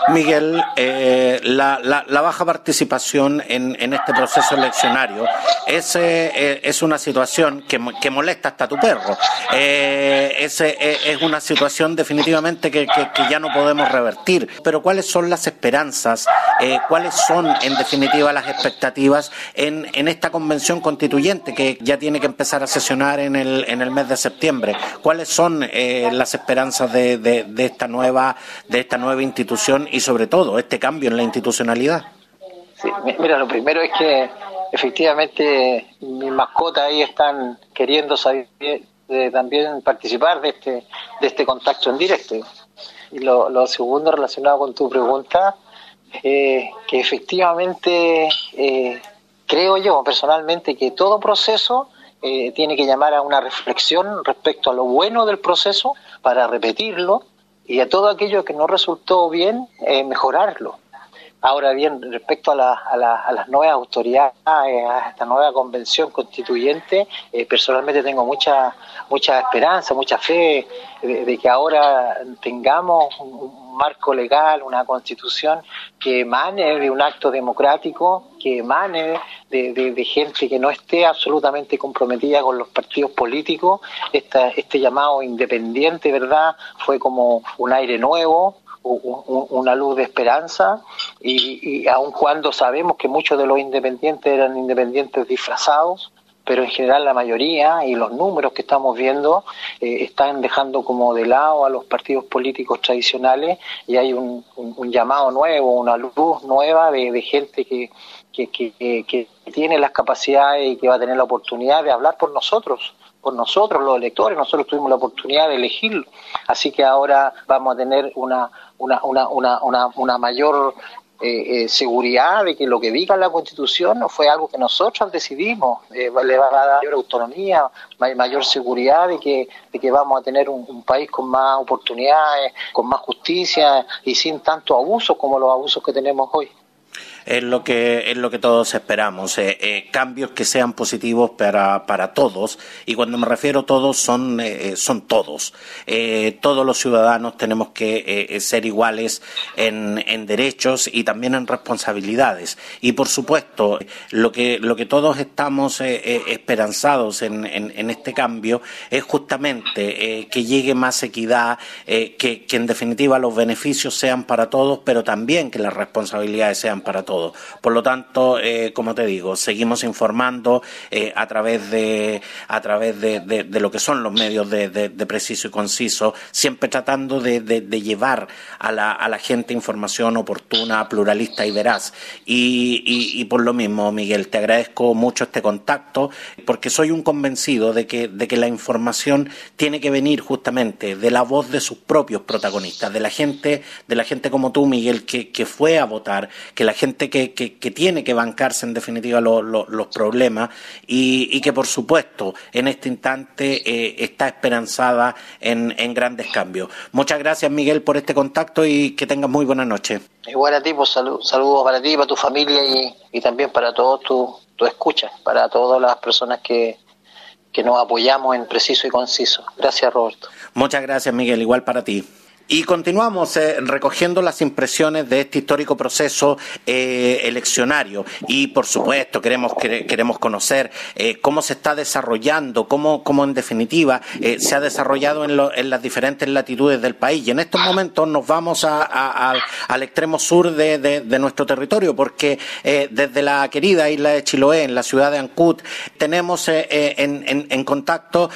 Miguel, eh, la, la, baja participación en, en, este proceso eleccionario es, eh, es una situación que, que, molesta hasta tu perro. Eh, es, es, una situación definitivamente que, que, ya no podemos revertir. Pero ¿cuáles son las esperanzas? ¿Cuáles son, en definitiva, las expectativas en, en esta convención constituyente que ya tiene que empezar a sesionar en el, en el mes de septiembre? ¿Cuáles son las esperanzas de, de esta nueva de esta nueva institución y sobre todo este cambio en la institucionalidad? Mira, lo primero es que efectivamente mis mascotas ahí están queriendo saber, eh, también participar de este, de este contacto en directo. Y lo, segundo relacionado con tu pregunta, eh, que efectivamente eh, creo yo personalmente que todo proceso tiene que llamar a una reflexión respecto a lo bueno del proceso para repetirlo y a todo aquello que no resultó bien, eh, mejorarlo. Ahora bien, respecto a, la, a, las nuevas autoridades, a esta nueva convención constituyente, eh, personalmente tengo mucha mucha esperanza, mucha fe de, que ahora tengamos un, marco legal, una constitución que emane de un acto democrático, que emane de, gente que no esté absolutamente comprometida con los partidos políticos. este llamado independiente, ¿verdad? Fue como un aire nuevo, una luz de esperanza y, y aun cuando sabemos que muchos de los independientes eran independientes disfrazados, pero en general la mayoría y los números que estamos viendo eh, están dejando como de lado a los partidos políticos tradicionales y hay un, llamado nuevo, una luz nueva de, gente que, que, que, tiene las capacidades y que va a tener la oportunidad de hablar por nosotros por nosotros, los electores, nosotros tuvimos la oportunidad de elegirlo. Así que ahora vamos a tener una, una, una, una, una mayor eh, eh, seguridad de que lo que diga la Constitución no fue algo que nosotros decidimos, eh, le va a dar mayor autonomía, mayor seguridad de que, que vamos a tener un, país con más oportunidades, con más justicia y sin tanto abuso como los abusos que tenemos hoy es lo que es lo que todos esperamos eh, eh, cambios que sean positivos para, para todos. Y cuando me refiero a todos son eh, son todos. Todos los ciudadanos tenemos que ser iguales en, en, derechos y también en responsabilidades. Y por supuesto lo que lo que todos estamos esperanzados en, en, este cambio es justamente que llegue más equidad que, que en definitiva los beneficios sean para todos pero también que las responsabilidades sean para todos por lo tanto, eh, como te digo, seguimos informando eh, a través de a través de, lo que son los medios de, preciso y conciso, siempre tratando de, llevar a la, a la, gente información oportuna, pluralista y veraz. Y, por lo mismo, Miguel, te agradezco mucho este contacto, porque soy un convencido de que, de que la información tiene que venir justamente de la voz de sus propios protagonistas, de la gente, de la gente como tú, Miguel, que, que fue a votar, que la gente que, tiene que bancarse en definitiva los problemas y, que por supuesto en este instante eh, está esperanzada en, grandes cambios. Muchas gracias Miguel por este contacto y que tengas muy buena noche. Igual a ti, pues saludos para ti, para tu familia y, también para todos tu, tu escucha, para todas las personas que, que nos apoyamos en preciso y conciso. Gracias Roberto. Muchas gracias Miguel, igual para ti. Y continuamos eh, recogiendo las impresiones de este histórico proceso eh, eleccionario y, por supuesto, queremos queremos conocer eh, cómo se está desarrollando, cómo, cómo en definitiva se ha desarrollado en, en, las diferentes latitudes del país. Y en estos momentos nos vamos al extremo sur de, de, nuestro territorio, porque desde la querida isla de Chiloé, en la ciudad de Ancut, tenemos en, en, en, contacto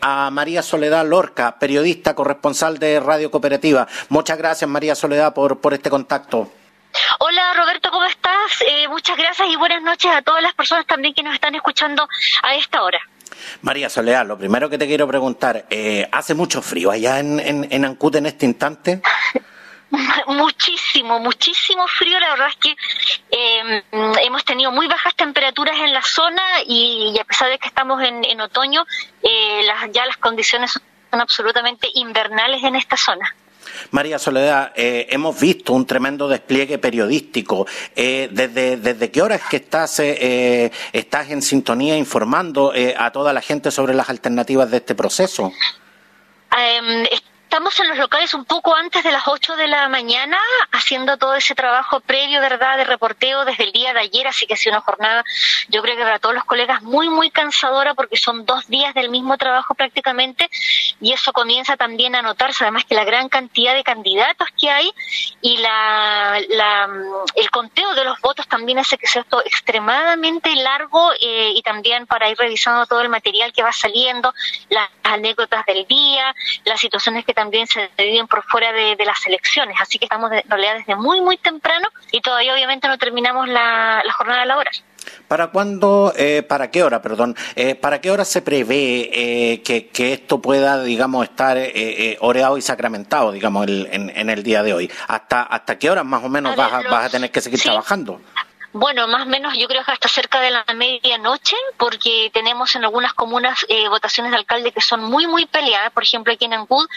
a María Soledad Lorca, periodista corresponsal de Radio Cooperativa. Muchas gracias, María Soledad, por, por este contacto. Hola Roberto, ¿cómo estás? Eh, muchas gracias y buenas noches a todas las personas también que nos están escuchando a esta hora. María Soledad, lo primero que te quiero preguntar, eh, ¿hace mucho frío allá en, en, Ancud en este instante? muchísimo, muchísimo frío. La verdad es que em, hemos tenido muy bajas temperaturas en la zona y, a pesar de que estamos en, en otoño, eh, las, ya las condiciones son absolutamente invernales en esta zona. María Soledad, eh, hemos visto un tremendo despliegue periodístico. Eh, desde, ¿Desde qué hora es que estás, eh, estás en sintonía informando a toda la gente sobre las alternativas de este proceso? Em, estamos en los locales un poco antes de las 8 de la mañana haciendo todo ese trabajo previo, ¿verdad?, de reporteo desde el día de ayer, así que ha sido una jornada, yo creo que para todos los colegas muy, muy cansadora porque son dos días del mismo trabajo prácticamente y eso comienza también a notarse, además que la gran cantidad de candidatos que hay y la, el conteo de los votos también hace que sea esto extremadamente largo eh, y también para ir revisando todo el material que va saliendo, las anécdotas del día, las situaciones que también se viven por fuera de, las elecciones. Así que estamos en realidad desde muy, muy temprano y todavía obviamente no terminamos la, la jornada laboral. ¿Para cuándo, eh, para qué hora, perdón, eh, para qué hora se prevé eh, que, esto pueda, digamos, estar oreado y sacramentado, digamos, en, el día de hoy? ¿Hasta, hasta qué hora más o menos vas, a, vas a tener que seguir trabajando? Bueno, más o menos yo creo que hasta cerca de la medianoche, porque tenemos en algunas comunas eh, votaciones de alcalde que son muy, muy peleadas. Por ejemplo, aquí en Ancud,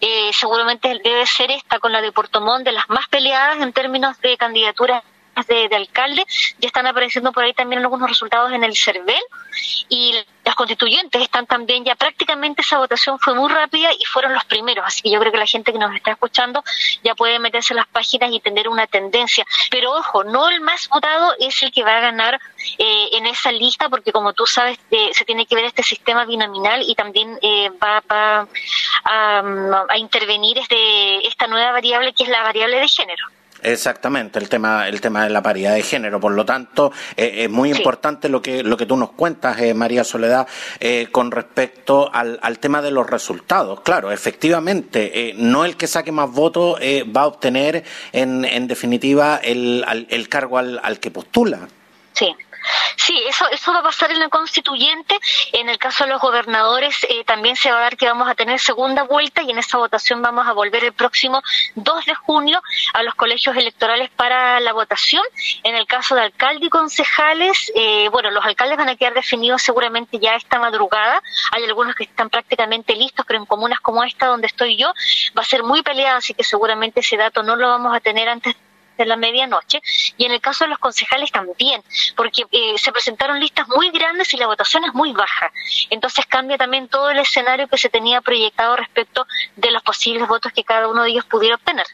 eh, seguramente debe ser esta con la de Portomón de las más peleadas en términos de candidaturas de, alcalde, ya están apareciendo por ahí también algunos resultados en el CERVEL y las constituyentes están también ya prácticamente esa votación fue muy rápida y fueron los primeros, así que yo creo que la gente que nos está escuchando ya puede meterse en las páginas y tener una tendencia, pero ojo, no el más votado es el que va a ganar eh, en esa lista porque como tú sabes eh, se tiene que ver este sistema binominal y también eh, va, a, a intervenir este, esta nueva variable que es la variable de género. Exactamente, el tema, el tema de la paridad de género. Por lo tanto, eh, es muy importante lo que, lo que tú nos cuentas, eh, María Soledad, eh, con respecto al, al, tema de los resultados. Claro, efectivamente, no el que saque más votos va a obtener, en, en definitiva, el, el cargo al, al que postula. Sí. Sí, eso, eso va a pasar en el constituyente. En el caso de los gobernadores eh, también se va a dar que vamos a tener segunda vuelta y en esa votación vamos a volver el próximo 2 de junio a los colegios electorales para la votación. En el caso de alcalde y concejales, eh, bueno, los alcaldes van a quedar definidos seguramente ya esta madrugada. Hay algunos que están prácticamente listos, pero en comunas como esta donde estoy yo va a ser muy peleado, así que seguramente ese dato no lo vamos a tener antes de la medianoche y en el caso de los concejales también, porque eh, se presentaron listas muy grandes y la votación es muy baja. Entonces cambia también todo el escenario que se tenía proyectado respecto de los posibles votos que cada uno de ellos pudiera obtener.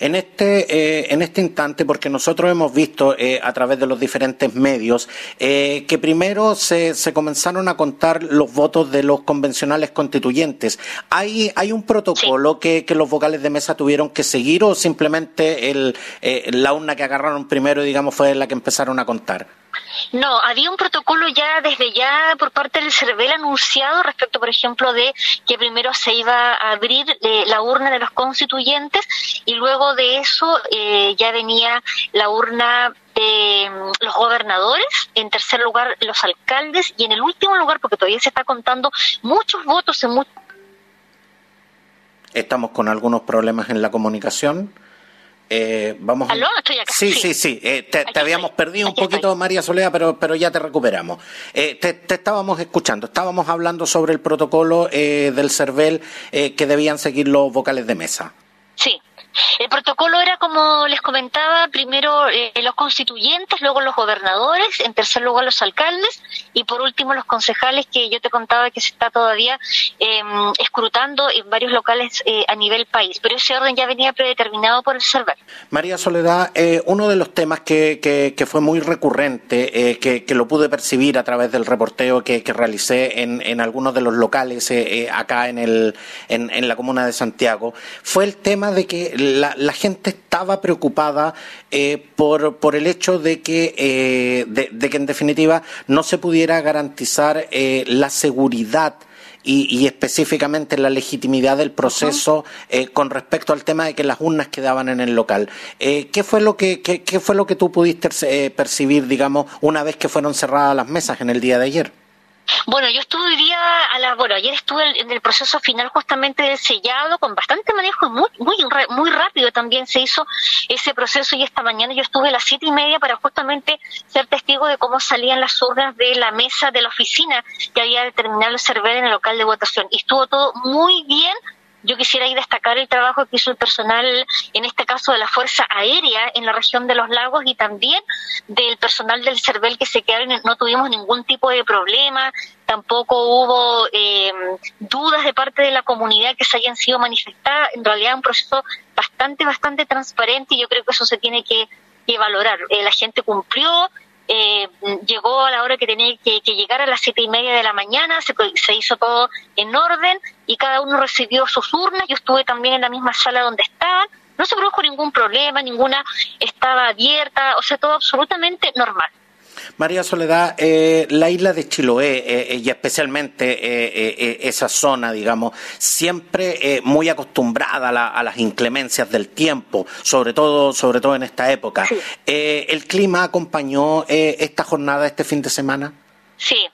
En este, eh, en este instante, porque nosotros hemos visto eh, a través de los diferentes medios eh, que primero se, se, comenzaron a contar los votos de los convencionales constituyentes. ¿Hay, hay un protocolo que, que, los vocales de mesa tuvieron que seguir o simplemente el, la urna que agarraron primero, digamos, fue la que empezaron a contar? No, había un protocolo ya desde ya por parte del CERVEL anunciado respecto, por ejemplo, de que primero se iba a abrir eh, la urna de los constituyentes y luego de eso eh, ya venía la urna de mm, los gobernadores, en tercer lugar los alcaldes y en el último lugar, porque todavía se está contando muchos votos en Estamos con algunos problemas en la comunicación. Eh, vamos Sí, sí, sí. Eh, te, habíamos perdido un poquito, María Soledad, pero, pero ya te recuperamos. Eh, te, estábamos escuchando, estábamos hablando sobre el protocolo eh, del CERVEL que debían seguir los vocales de mesa. Sí. El protocolo era, como les comentaba, primero eh, los constituyentes, luego los gobernadores, en tercer lugar los alcaldes y por último los concejales que yo te contaba que se está todavía eh, escrutando en varios locales eh, a nivel país. Pero ese orden ya venía predeterminado por el CERVEL. María Soledad, eh, uno de los temas que, que, fue muy recurrente, eh, que, que, lo pude percibir a través del reporteo que, realicé en, en, algunos de los locales acá en, el, en, en la comuna de Santiago, fue el tema de que la, gente estaba preocupada eh, por, por, el hecho de que, eh, de, que, en definitiva, no se pudiera garantizar eh, la seguridad y, específicamente la legitimidad del proceso con respecto al tema de que las urnas quedaban en el local. ¿qué, fue lo que, qué, fue lo que tú pudiste percibir, digamos, una vez que fueron cerradas las mesas en el día de ayer? Bueno, yo estuve día a la, bueno, ayer estuve en el proceso final justamente del sellado con bastante manejo y muy, muy, muy rápido también se hizo ese proceso y esta mañana yo estuve a las siete y media para justamente ser testigo de cómo salían las urnas de la mesa de la oficina que había determinado el server en el local de votación. Y estuvo todo muy bien yo quisiera ahí destacar el trabajo que hizo el personal, en este caso de la Fuerza Aérea en la región de los lagos y también del personal del CERVEL que se quedaron, no tuvimos ningún tipo de problema, tampoco hubo eh, dudas de parte de la comunidad que se hayan sido manifestadas, en realidad un proceso bastante, bastante transparente y yo creo que eso se tiene que, valorar. Eh, la gente cumplió, eh, llegó a la hora que tenía que, llegar a las siete y media de la mañana, se, se, hizo todo en orden y cada uno recibió sus urnas. Yo estuve también en la misma sala donde estaban. No se produjo ningún problema, ninguna estaba abierta, o sea, todo absolutamente normal. María Soledad, eh, la isla de Chiloé eh, y especialmente eh, esa zona, digamos, siempre muy acostumbrada a, las inclemencias del tiempo, sobre todo, sobre todo en esta época. ¿El clima acompañó esta jornada, este fin de semana? Sí,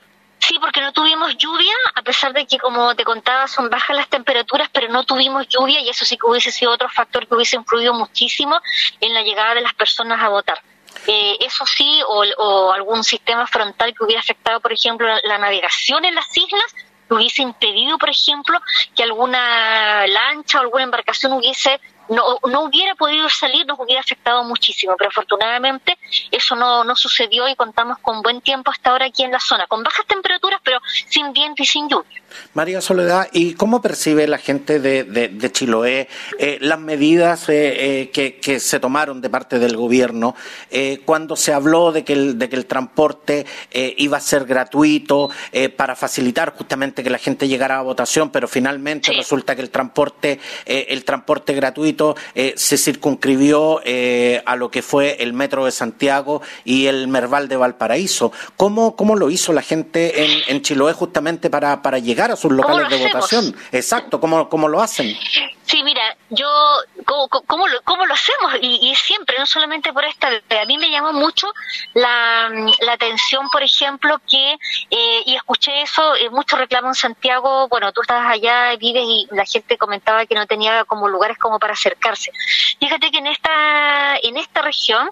Sí, porque no tuvimos lluvia, a pesar de que, como te contaba, son bajas las temperaturas, pero no tuvimos lluvia y eso sí que hubiese sido otro factor que hubiese influido muchísimo en la llegada de las personas a votar. Eh, eso sí, o, algún sistema frontal que hubiera afectado, por ejemplo, la, navegación en las islas, que hubiese impedido, por ejemplo, que alguna lancha o alguna embarcación hubiese no, no hubiera podido salir, nos hubiera afectado muchísimo, pero afortunadamente eso no, no sucedió y contamos con buen tiempo hasta ahora aquí en la zona, con bajas temperaturas, pero sin viento y sin lluvia. María Soledad, ¿y cómo percibe la gente de, de, Chiloé eh, las medidas eh, eh, que, se tomaron de parte del gobierno cuando se habló de que el, de que el transporte iba a ser gratuito para facilitar justamente que la gente llegara a votación, pero finalmente resulta que el transporte, el transporte gratuito se circunscribió a lo que fue el metro de Santiago y el Merval de Valparaíso? ¿Cómo, cómo lo hizo la gente en, en Chiloé justamente para, para llegar a sus locales de votación. Exacto, ¿cómo, ¿cómo, lo hacen? Sí, mira, yo, ¿cómo, cómo, lo, cómo lo hacemos? Y, siempre, no solamente por esta, a mí me llamó mucho la, la atención, por ejemplo, que, eh, y escuché eso, eh, mucho reclamo en Santiago, bueno, tú estás allá, vives y la gente comentaba que no tenía como lugares como para acercarse. Fíjate que en esta, en esta región,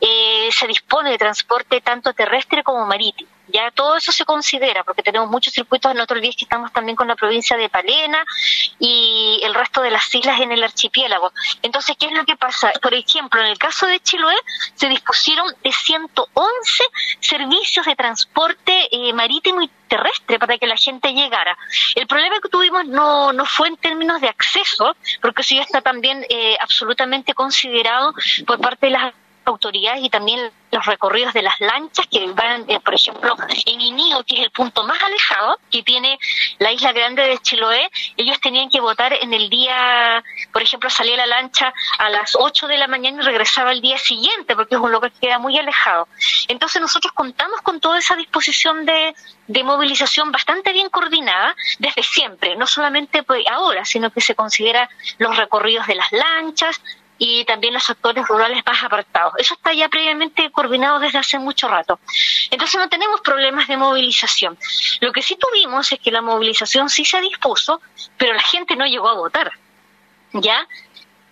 eh, se dispone de transporte tanto terrestre como marítimo. Ya todo eso se considera, porque tenemos muchos circuitos, en otros días que estamos también con la provincia de Palena y el resto de las islas en el archipiélago. Entonces, ¿qué es lo que pasa? Por ejemplo, en el caso de Chiloé, se dispusieron de 111 servicios de transporte eh, marítimo y terrestre para que la gente llegara. El problema que tuvimos no, no fue en términos de acceso, porque eso ya está también eh, absolutamente considerado por parte de las autoridades y también los recorridos de las lanchas que van, eh, por ejemplo, en Inío, que es el punto más alejado que tiene la isla grande de Chiloé, ellos tenían que votar en el día, por ejemplo, salía la lancha a las 8 de la mañana y regresaba el día siguiente, porque es un lugar que queda muy alejado. Entonces nosotros contamos con toda esa disposición de, de movilización bastante bien coordinada desde siempre, no solamente pues, ahora, sino que se considera los recorridos de las lanchas, y también los sectores rurales más apartados. Eso está ya previamente coordinado desde hace mucho rato. Entonces no tenemos problemas de movilización. Lo que sí tuvimos es que la movilización sí se dispuso, pero la gente no llegó a votar. ¿Ya?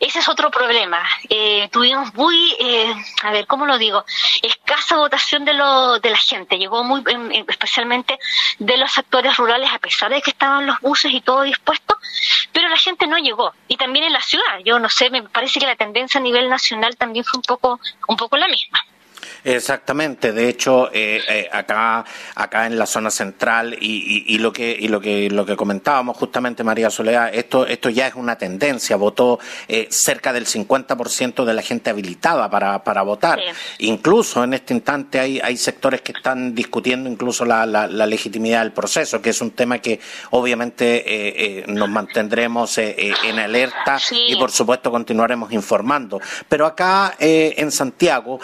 Ese es otro problema. Eh, tuvimos muy, eh, a ver, ¿cómo lo digo? Escasa votación de, lo, de la gente. Llegó muy, especialmente de los sectores rurales, a pesar de que estaban los buses y todo dispuesto, pero la gente no llegó. Y también en la ciudad. Yo no sé, me parece que la tendencia a nivel nacional también fue un poco, un poco la misma. Exactamente, de hecho eh, eh, acá acá en la zona central y, y, lo que y lo que lo que comentábamos justamente María Soledad, esto esto ya es una tendencia, votó eh, cerca del 50% de la gente habilitada para, para votar. Incluso en este instante hay hay sectores que están discutiendo incluso la, la, legitimidad del proceso, que es un tema que obviamente nos mantendremos en alerta y por supuesto continuaremos informando. Pero acá en Santiago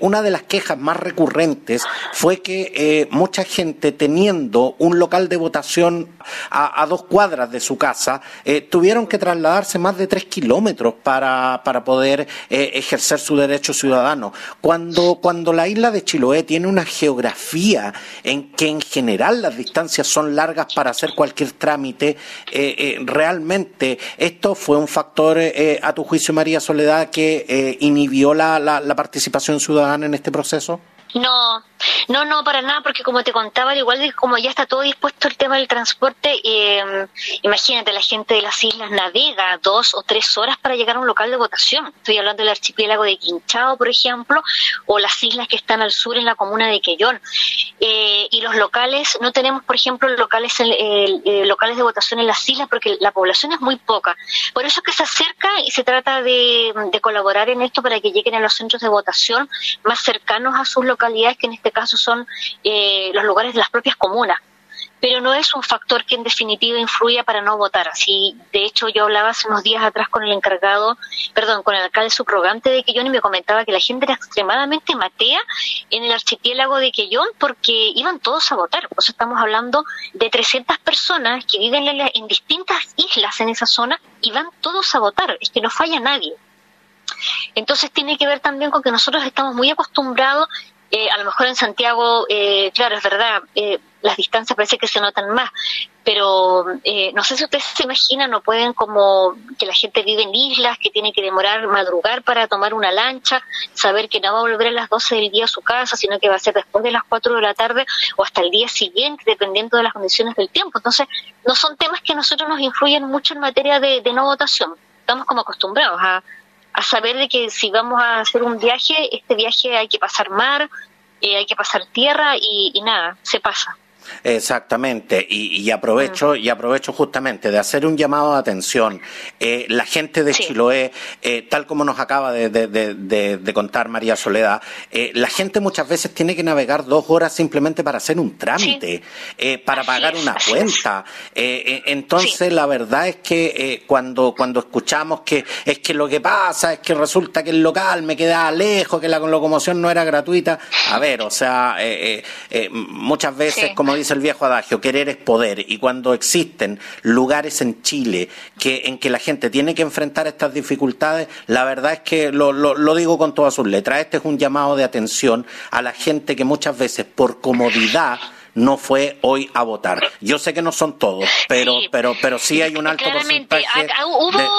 una de las quejas más recurrentes fue que eh, mucha gente teniendo un local de votación a, dos cuadras de su casa, eh, tuvieron que trasladarse más de tres kilómetros para, para poder eh, ejercer su derecho ciudadano. Cuando, cuando la isla de Chiloé tiene una geografía en que en general las distancias son largas para hacer cualquier trámite, realmente esto fue un factor, a tu juicio, María Soledad, que inhibió la, la participación ciudadana en este proceso? No, no, no, para nada, porque como te contaba, al igual de como ya está todo dispuesto el tema del transporte, eh, imagínate, la gente de las islas navega dos o tres horas para llegar a un local de votación. Estoy hablando del archipiélago de Quinchao, por ejemplo, o las islas que están al sur en la comuna de Quellón. Eh, y los locales, no tenemos, por ejemplo, locales, eh, locales de votación en las islas porque la población es muy poca. Por eso es que se acerca y se trata de, de colaborar en esto para que lleguen a los centros de votación más cercanos a sus locales que en este caso son eh, los lugares de las propias comunas. Pero no es un factor que en definitiva influya para no votar. Así, de hecho, yo hablaba hace unos días atrás con el encargado, perdón, con el alcalde subrogante de Quellón y me comentaba que la gente era extremadamente matea en el archipiélago de Quellón porque iban todos a votar. Pues estamos hablando de 300 personas que viven en, en distintas islas en esa zona y van todos a votar. Es que no falla nadie. Entonces tiene que ver también con que nosotros estamos muy acostumbrados eh, a lo mejor en Santiago, eh, claro, es verdad, eh, las distancias parece que se notan más, pero no sé si ustedes se imaginan o pueden como que la gente vive en islas, que tiene que demorar madrugar para tomar una lancha, saber que no va a volver a las 12 del día a su casa, sino que va a ser después de las 4 de la tarde o hasta el día siguiente, dependiendo de las condiciones del tiempo. Entonces, no son temas que a nosotros nos influyen mucho en materia de no votación. Estamos como acostumbrados a, a saber de que si vamos a hacer un viaje, este viaje hay que pasar mar, eh, hay que pasar tierra y, y nada, se pasa. Exactamente, y, aprovecho mm. y aprovecho justamente de hacer un llamado de atención. Eh, la gente de Chiloé, eh, tal como nos acaba de, contar María Soledad, eh, la gente muchas veces tiene que navegar dos horas simplemente para hacer un trámite, para pagar una cuenta. entonces, la verdad es que cuando cuando escuchamos que es que lo que pasa es que resulta que el local me queda lejos, que la locomoción no era gratuita, a ver, o sea, muchas veces como dice el viejo adagio, querer es poder. Y cuando existen lugares en Chile que, en que la gente tiene que enfrentar estas dificultades, la verdad es que lo, lo, digo con todas sus letras. Este es un llamado de atención a la gente que muchas veces por comodidad no fue hoy a votar. Yo sé que no son todos, pero sí, pero pero sí hay un alto porcentaje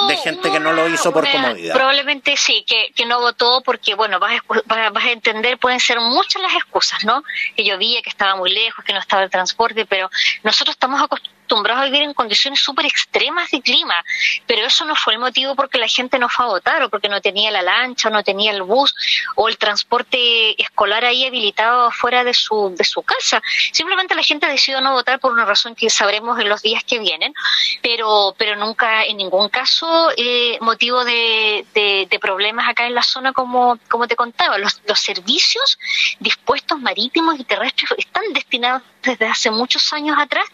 de, gente que no lo hizo por comodidad. Probablemente sí, que, que no votó porque, bueno, vas a, vas a entender, pueden ser muchas las excusas, ¿no? Que llovía, que estaba muy lejos, que no estaba el transporte, pero nosotros estamos acostumbrados acostumbrados a vivir en condiciones súper extremas de clima, pero eso no fue el motivo porque la gente no fue a votar o porque no tenía la lancha o no tenía el bus o el transporte escolar ahí habilitado fuera de su, de su casa. Simplemente la gente decidió no votar por una razón que sabremos en los días que vienen, pero, pero nunca en ningún caso eh, motivo de, de, problemas acá en la zona como, como te contaba. Los, los servicios dispuestos marítimos y terrestres están destinados desde hace muchos años atrás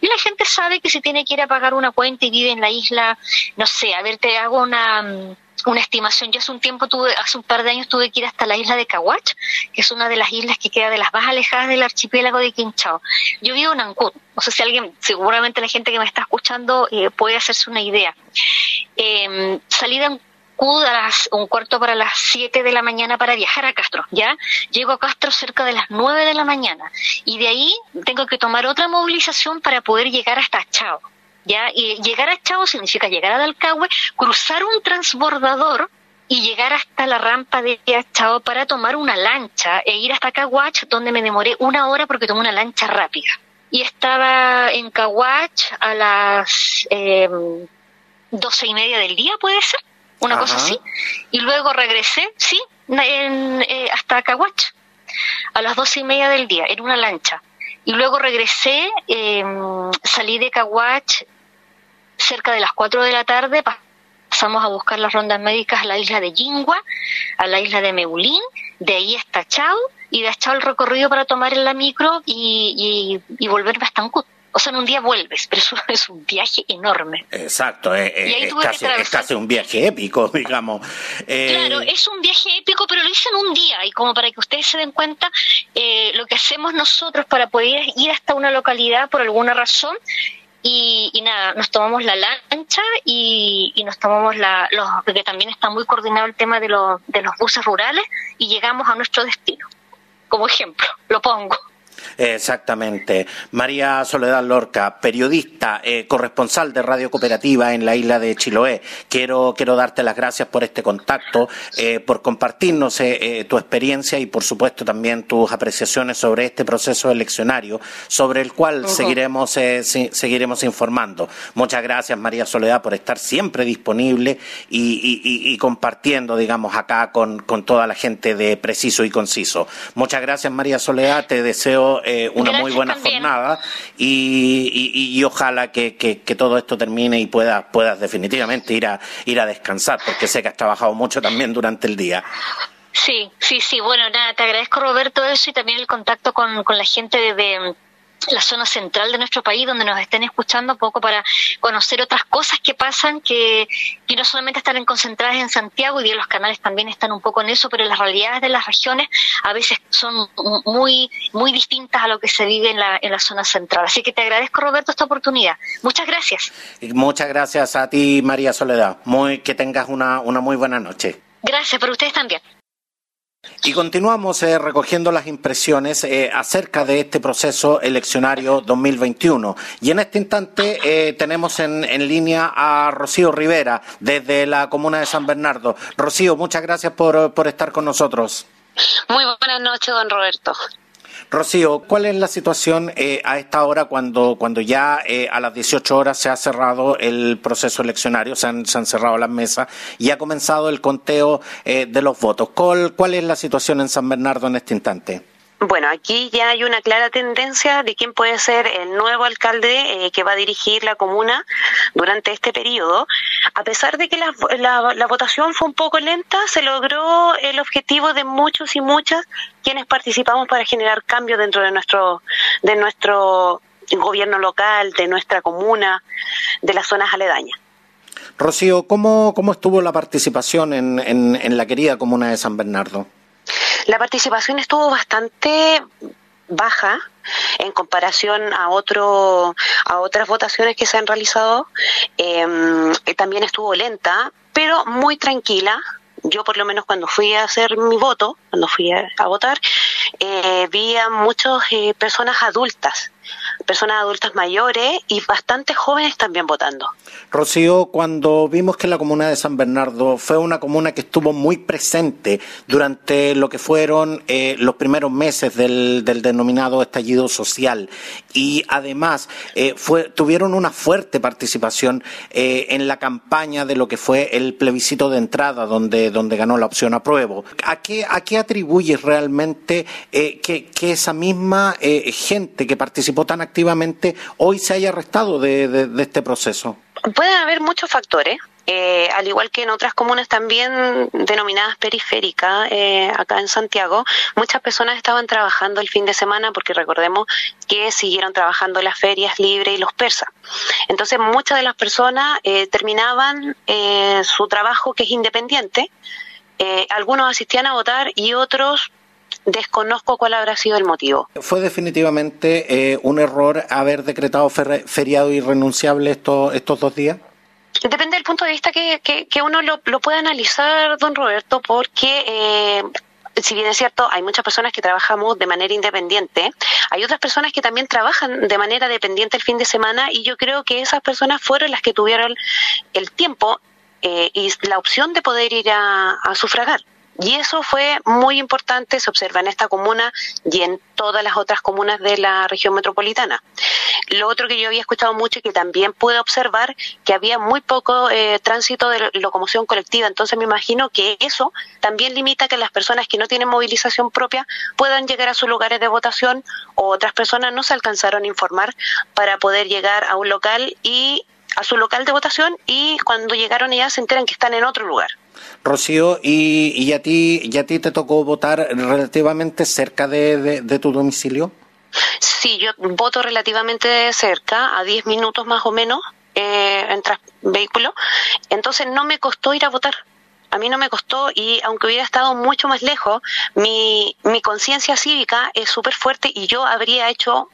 y la gente sabe que se tiene que ir a pagar una cuenta y vive en la isla, no sé, a ver, te hago una, mm, una estimación. Yo hace un tiempo tuve, hace un par de años tuve que ir hasta la isla de Cahuach, que es una de las islas que queda de las más alejadas del archipiélago de Quinchao. Yo vivo en Ancud. No sé si alguien, seguramente la gente que me está escuchando eh, puede hacerse una idea. Eh, salí de a las un cuarto para las 7 de la mañana para viajar a Castro, ¿ya? Llego a Castro cerca de las 9 de la mañana y de ahí tengo que tomar otra movilización para poder llegar hasta Chao, ¿ya? Y llegar a Chao significa llegar a Dalcahue, cruzar un transbordador y llegar hasta la rampa de Chao para tomar una lancha e ir hasta Caguach, donde me demoré una hora porque tomé una lancha rápida. Y estaba en Caguach a las eh, doce y media del día, ¿puede ser? Una cosa así. Y luego regresé, sí, en, eh, hasta Caguach, a las doce y media del día, en una lancha. Y luego regresé, em, salí de Caguach cerca de las cuatro de la tarde, pasamos a buscar las rondas médicas a la isla de Yingua, a la isla de Meulín, de ahí hasta Chao, y de Chao el recorrido para tomar en la micro y, y, y volverme hasta Ancut. O sea, en un día vuelves, pero eso es un viaje enorme. Exacto, eh, eh, es, casi, un viaje épico, digamos. Eh, claro, es un viaje épico, pero lo hice en un día. Y como para que ustedes se den cuenta, lo que hacemos nosotros para poder ir hasta una localidad por alguna razón, y, nada, nos tomamos la lancha y, nos tomamos la, los, porque también está muy coordinado el tema de, los de los buses rurales, y llegamos a nuestro destino. Como ejemplo, lo pongo. Exactamente. María Soledad Lorca, periodista, eh, corresponsal de Radio Cooperativa en la isla de Chiloé. Quiero, quiero darte las gracias por este contacto, eh, por compartirnos eh, tu experiencia y, por supuesto, también tus apreciaciones sobre este proceso eleccionario, sobre el cual seguiremos, seguiremos informando. Muchas gracias, María Soledad, por estar siempre disponible y, compartiendo, digamos, acá con, con toda la gente de Preciso y Conciso. Muchas gracias, María Soledad. Te deseo eh, una muy buena jornada y, ojalá que, todo esto termine y puedas, puedas definitivamente ir a, ir a descansar, porque sé que has trabajado mucho también durante el día. Sí, sí, sí. Bueno, nada, te agradezco Roberto eso y también el contacto con, con la gente de la zona central de nuestro país, donde nos estén escuchando un poco para conocer otras cosas que pasan, que, que no solamente están concentradas en Santiago, y los canales también están un poco en eso, pero las realidades de las regiones a veces son muy, muy distintas a lo que se vive en la, en la zona central. Así que te agradezco, Roberto, esta oportunidad. Muchas gracias. muchas gracias a ti, María Soledad. Muy, que tengas una, una muy buena noche. Gracias, para ustedes también. Y continuamos eh, recogiendo las impresiones eh, acerca de este proceso eleccionario 2021. Y en este instante eh, tenemos en, en, línea a Rocío Rivera desde la comuna de San Bernardo. Rocío, muchas gracias por, por estar con nosotros. Muy buenas noches, don Roberto. Rocío, ¿cuál es la situación eh, a esta hora cuando, cuando ya eh, a las 18 horas se ha cerrado el proceso eleccionario, se han, cerrado las mesas y ha comenzado el conteo eh, de los votos? ¿Cuál es la situación en San Bernardo en este instante? Bueno, aquí ya hay una clara tendencia de quién puede ser el nuevo alcalde eh, que va a dirigir la comuna durante este periodo. A pesar de que la, la, votación fue un poco lenta, se logró el objetivo de muchos y muchas quienes participamos para generar cambios dentro de nuestro, de nuestro gobierno local, de nuestra comuna, de las zonas aledañas. Rocío, ¿cómo, cómo estuvo la participación en, en, en la querida comuna de San Bernardo? La participación estuvo bastante baja en comparación a otro a otras votaciones que se han realizado. Em, también estuvo lenta pero muy tranquila. Yo por lo menos cuando fui a hacer mi voto cuando fui a, votar eh, vi a muchas eh, personas adultas personas adultas mayores y bastantes jóvenes también votando. Rocío, cuando vimos que la comuna de San Bernardo fue una comuna que estuvo muy presente durante lo que fueron eh, los primeros meses del, denominado estallido social y además eh, tuvieron una fuerte participación eh, en la campaña de lo que fue el plebiscito de entrada donde, donde ganó la opción apruebo. ¿A qué, a qué atribuyes realmente que, que, esa misma gente que participó tan activamente hoy se haya arrestado de, este proceso? Pueden haber muchos factores. Eh, al igual que en otras comunas también denominadas periféricas, eh, acá en Santiago, muchas personas estaban trabajando el fin de semana porque recordemos que siguieron trabajando las ferias libres y los persas. Entonces muchas de las personas eh, terminaban su trabajo que es independiente, algunos asistían a votar y otros Desconozco cuál habrá sido el motivo. ¿Fue definitivamente eh, un error haber decretado feriado irrenunciable estos, estos dos días? Depende del punto de vista que, que, uno lo, lo pueda analizar, don Roberto, porque eh, si bien es cierto, hay muchas personas que trabajamos de manera independiente, hay otras personas que también trabajan de manera dependiente el fin de semana y yo creo que esas personas fueron las que tuvieron el tiempo eh, y la opción de poder ir a sufragar. Y eso fue muy importante, se observa en esta comuna y en todas las otras comunas de la región metropolitana. Lo otro que yo había escuchado mucho y que también pude observar, que había muy poco eh, tránsito de locomoción colectiva. Entonces me imagino que eso también limita que las personas que no tienen movilización propia puedan llegar a sus lugares de votación o otras personas no se alcanzaron a informar para poder llegar a un local y a su local de votación y cuando llegaron ya se enteran que están en otro lugar. Rocío, ¿y, y a ti y a ti te tocó votar relativamente cerca de, tu domicilio? Sí, yo voto relativamente cerca, a 10 minutos más o menos, eh, en vehículo. Entonces no me costó ir a votar. A mí no me costó y aunque hubiera estado mucho más lejos, mi, mi conciencia cívica es súper fuerte y yo habría hecho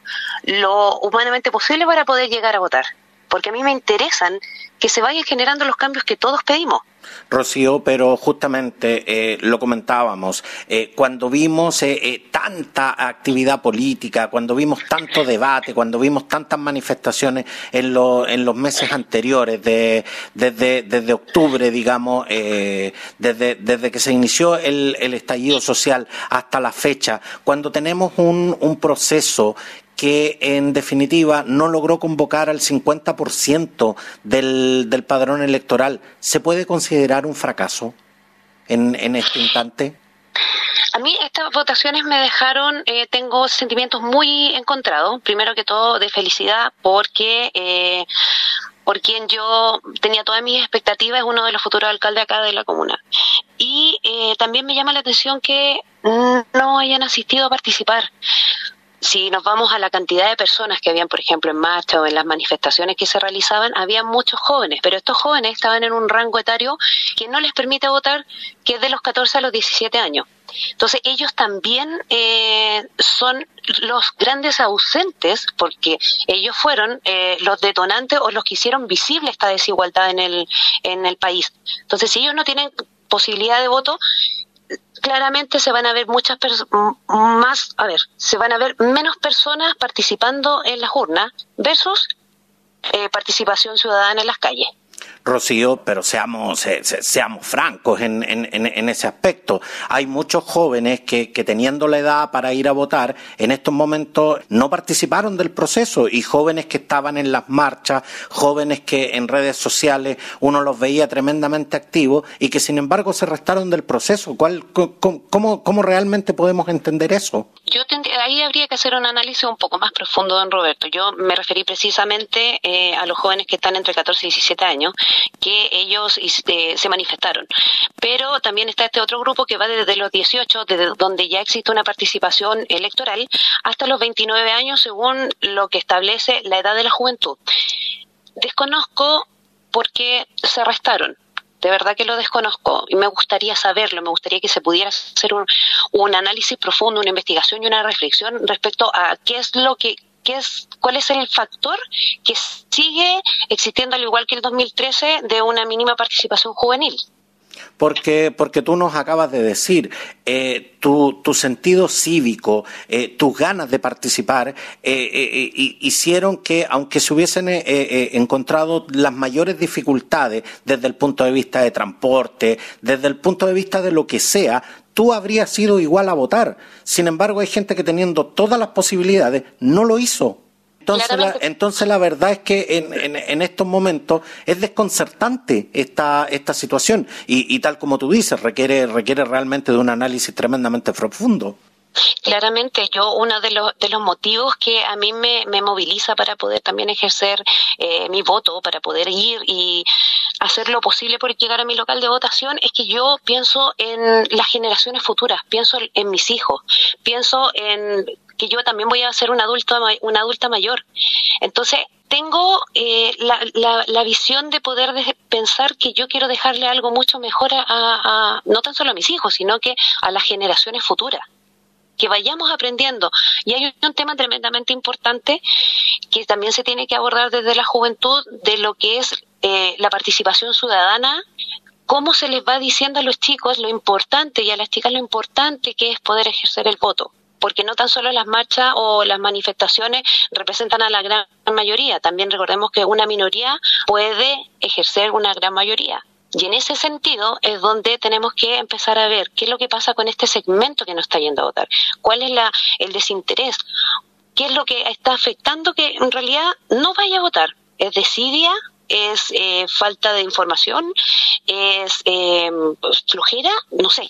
lo humanamente posible para poder llegar a votar. Porque a mí me interesan que se vayan generando los cambios que todos pedimos. Rocío, pero justamente eh, lo comentábamos, eh, cuando vimos eh, tanta actividad política, cuando vimos tanto debate, cuando vimos tantas manifestaciones en, los meses anteriores, desde, octubre, digamos, desde, que se inició el, estallido social hasta la fecha, cuando tenemos un, un proceso que en definitiva no logró convocar al 50% del, del padrón electoral, ¿se puede considerar un fracaso en, en este instante? A mí estas votaciones me dejaron, eh, tengo sentimientos muy encontrados. Primero que todo de felicidad porque eh, por quien yo tenía todas mis expectativas es uno de los futuros alcaldes acá de la comuna. Y eh, también me llama la atención que no hayan asistido a participar si nos vamos a la cantidad de personas que habían, por ejemplo, en marcha o en las manifestaciones que se realizaban, había muchos jóvenes, pero estos jóvenes estaban en un rango etario que no les permite votar, que es de los 14 a los 17 años. Entonces ellos también eh, son los grandes ausentes porque ellos fueron eh, los detonantes o los que hicieron visible esta desigualdad en el, en el país. Entonces si ellos no tienen posibilidad de voto, claramente se van a ver muchas más, a ver, se van a ver menos personas participando en las urnas versus eh, participación ciudadana en las calles. Rocío, pero seamos, seamos francos en, en, ese aspecto. Hay muchos jóvenes que, que, teniendo la edad para ir a votar, en estos momentos no participaron del proceso y jóvenes que estaban en las marchas, jóvenes que en redes sociales uno los veía tremendamente activos y que sin embargo se restaron del proceso. ¿Cuál, cómo, cómo, realmente podemos entender eso? Yo ahí habría que hacer un análisis un poco más profundo, don Roberto. Yo me referí precisamente eh, a los jóvenes que están entre 14 y 17 años que ellos este, se manifestaron. Pero también está este otro grupo que va desde los 18, desde donde ya existe una participación electoral, hasta los 29 años, según lo que establece la edad de la juventud. Desconozco por qué se arrestaron. De verdad que lo desconozco y me gustaría saberlo, me gustaría que se pudiera hacer un, un análisis profundo, una investigación y una reflexión respecto a qué es lo que es, cuál es el factor que sigue existiendo al igual que el 2013 de una mínima participación juvenil. Porque, porque tú nos acabas de decir, eh, tu, sentido cívico, eh, tus ganas de participar, eh, hicieron que, aunque se hubiesen encontrado las mayores dificultades desde el punto de vista de transporte, desde el punto de vista de lo que sea, tú habrías sido igual a votar. Sin embargo, hay gente que teniendo todas las posibilidades no lo hizo. Entonces la, entonces la verdad es que en, en, estos momentos es desconcertante esta, esta situación y, y, tal como tú dices, requiere, requiere realmente de un análisis tremendamente profundo. Claramente, yo uno de los, de los motivos que a mí me, me moviliza para poder también ejercer eh, mi voto, para poder ir y hacer lo posible por llegar a mi local de votación, es que yo pienso en las generaciones futuras, pienso en mis hijos, pienso en que yo también voy a ser una adulta, una adulta mayor. Entonces, tengo eh, la, la, la, visión de poder pensar que yo quiero dejarle algo mucho mejor a, a, no tan solo a mis hijos, sino que a las generaciones futuras que vayamos aprendiendo. Y hay un tema tremendamente importante que también se tiene que abordar desde la juventud de lo que es eh, la participación ciudadana, cómo se les va diciendo a los chicos lo importante y a las chicas lo importante que es poder ejercer el voto. Porque no tan solo las marchas o las manifestaciones representan a la gran mayoría, también recordemos que una minoría puede ejercer una gran mayoría. Y en ese sentido es donde tenemos que empezar a ver qué es lo que pasa con este segmento que no está yendo a votar, cuál es la, el desinterés, qué es lo que está afectando que en realidad no vaya a votar. ¿Es desidia? ¿Es eh, falta de información? ¿Es eh, flujera? No sé.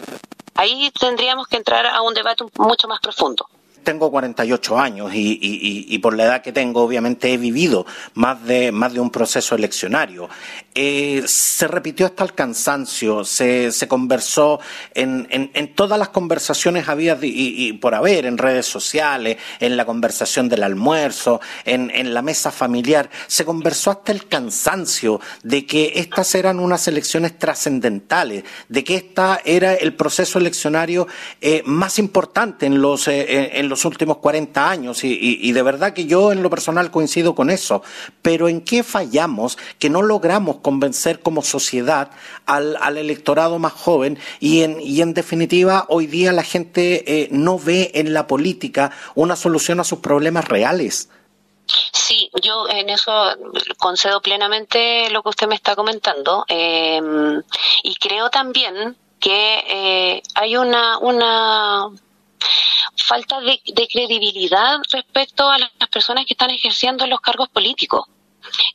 Ahí tendríamos que entrar a un debate mucho más profundo tengo 48 años y, y, y, por la edad que tengo, obviamente he vivido más de, más de un proceso eleccionario. Eh, se repitió hasta el cansancio, se, se conversó en, en, todas las conversaciones había y, por haber, en redes sociales, en la conversación del almuerzo, en, en la mesa familiar, se conversó hasta el cansancio de que estas eran unas elecciones trascendentales, de que esta era el proceso eleccionario eh, más importante en los, eh, en los los últimos 40 años y, de verdad que yo en lo personal coincido con eso, pero ¿en qué fallamos que no logramos convencer como sociedad al, electorado más joven y en, y en definitiva hoy día la gente eh, no ve en la política una solución a sus problemas reales? Sí, yo en eso concedo plenamente lo que usted me está comentando em, y creo también que eh, hay una, una falta de, credibilidad respecto a las personas que están ejerciendo los cargos políticos,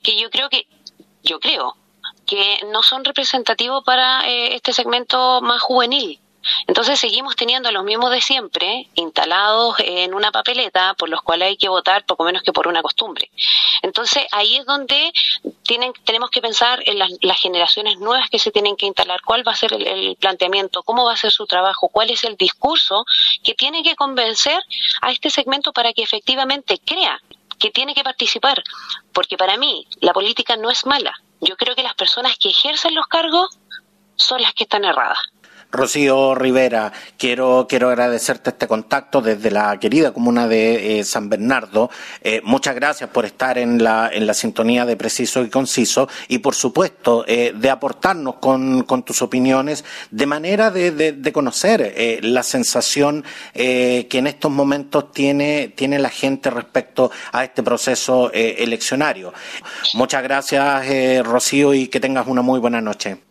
que yo creo que, yo creo que no son representativos para eh, este segmento más juvenil. Entonces seguimos teniendo los mismos de siempre instalados en una papeleta por los cuales hay que votar poco menos que por una costumbre. Entonces ahí es donde tienen, tenemos que pensar en las, generaciones nuevas que se tienen que instalar, cuál va a ser el, planteamiento, cómo va a ser su trabajo, cuál es el discurso que tiene que convencer a este segmento para que efectivamente crea que tiene que participar. Porque para mí la política no es mala. Yo creo que las personas que ejercen los cargos son las que están erradas. Rocío Rivera, quiero, quiero agradecerte este contacto desde la querida comuna de eh, San Bernardo. Eh, muchas gracias por estar en la, en la sintonía de Preciso y Conciso y, por supuesto, eh, de aportarnos con, con, tus opiniones de manera de, de, conocer la sensación que en estos momentos tiene, tiene la gente respecto a este proceso eleccionario. Muchas gracias, Rocío, y que tengas una muy buena noche.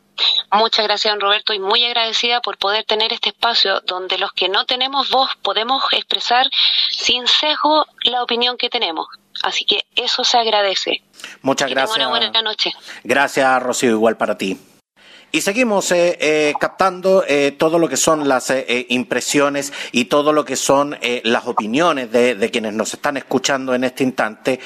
Muchas gracias, don Roberto, y muy agradecida por poder tener este espacio donde los que no tenemos voz podemos expresar sin sesgo la opinión que tenemos. Así que eso se agradece. Muchas gracias. Una buena noche. Gracias, Rocío, igual para ti. Y seguimos eh, eh, captando eh, todo lo que son las impresiones y todo lo que son las opiniones de, quienes nos están escuchando en este instante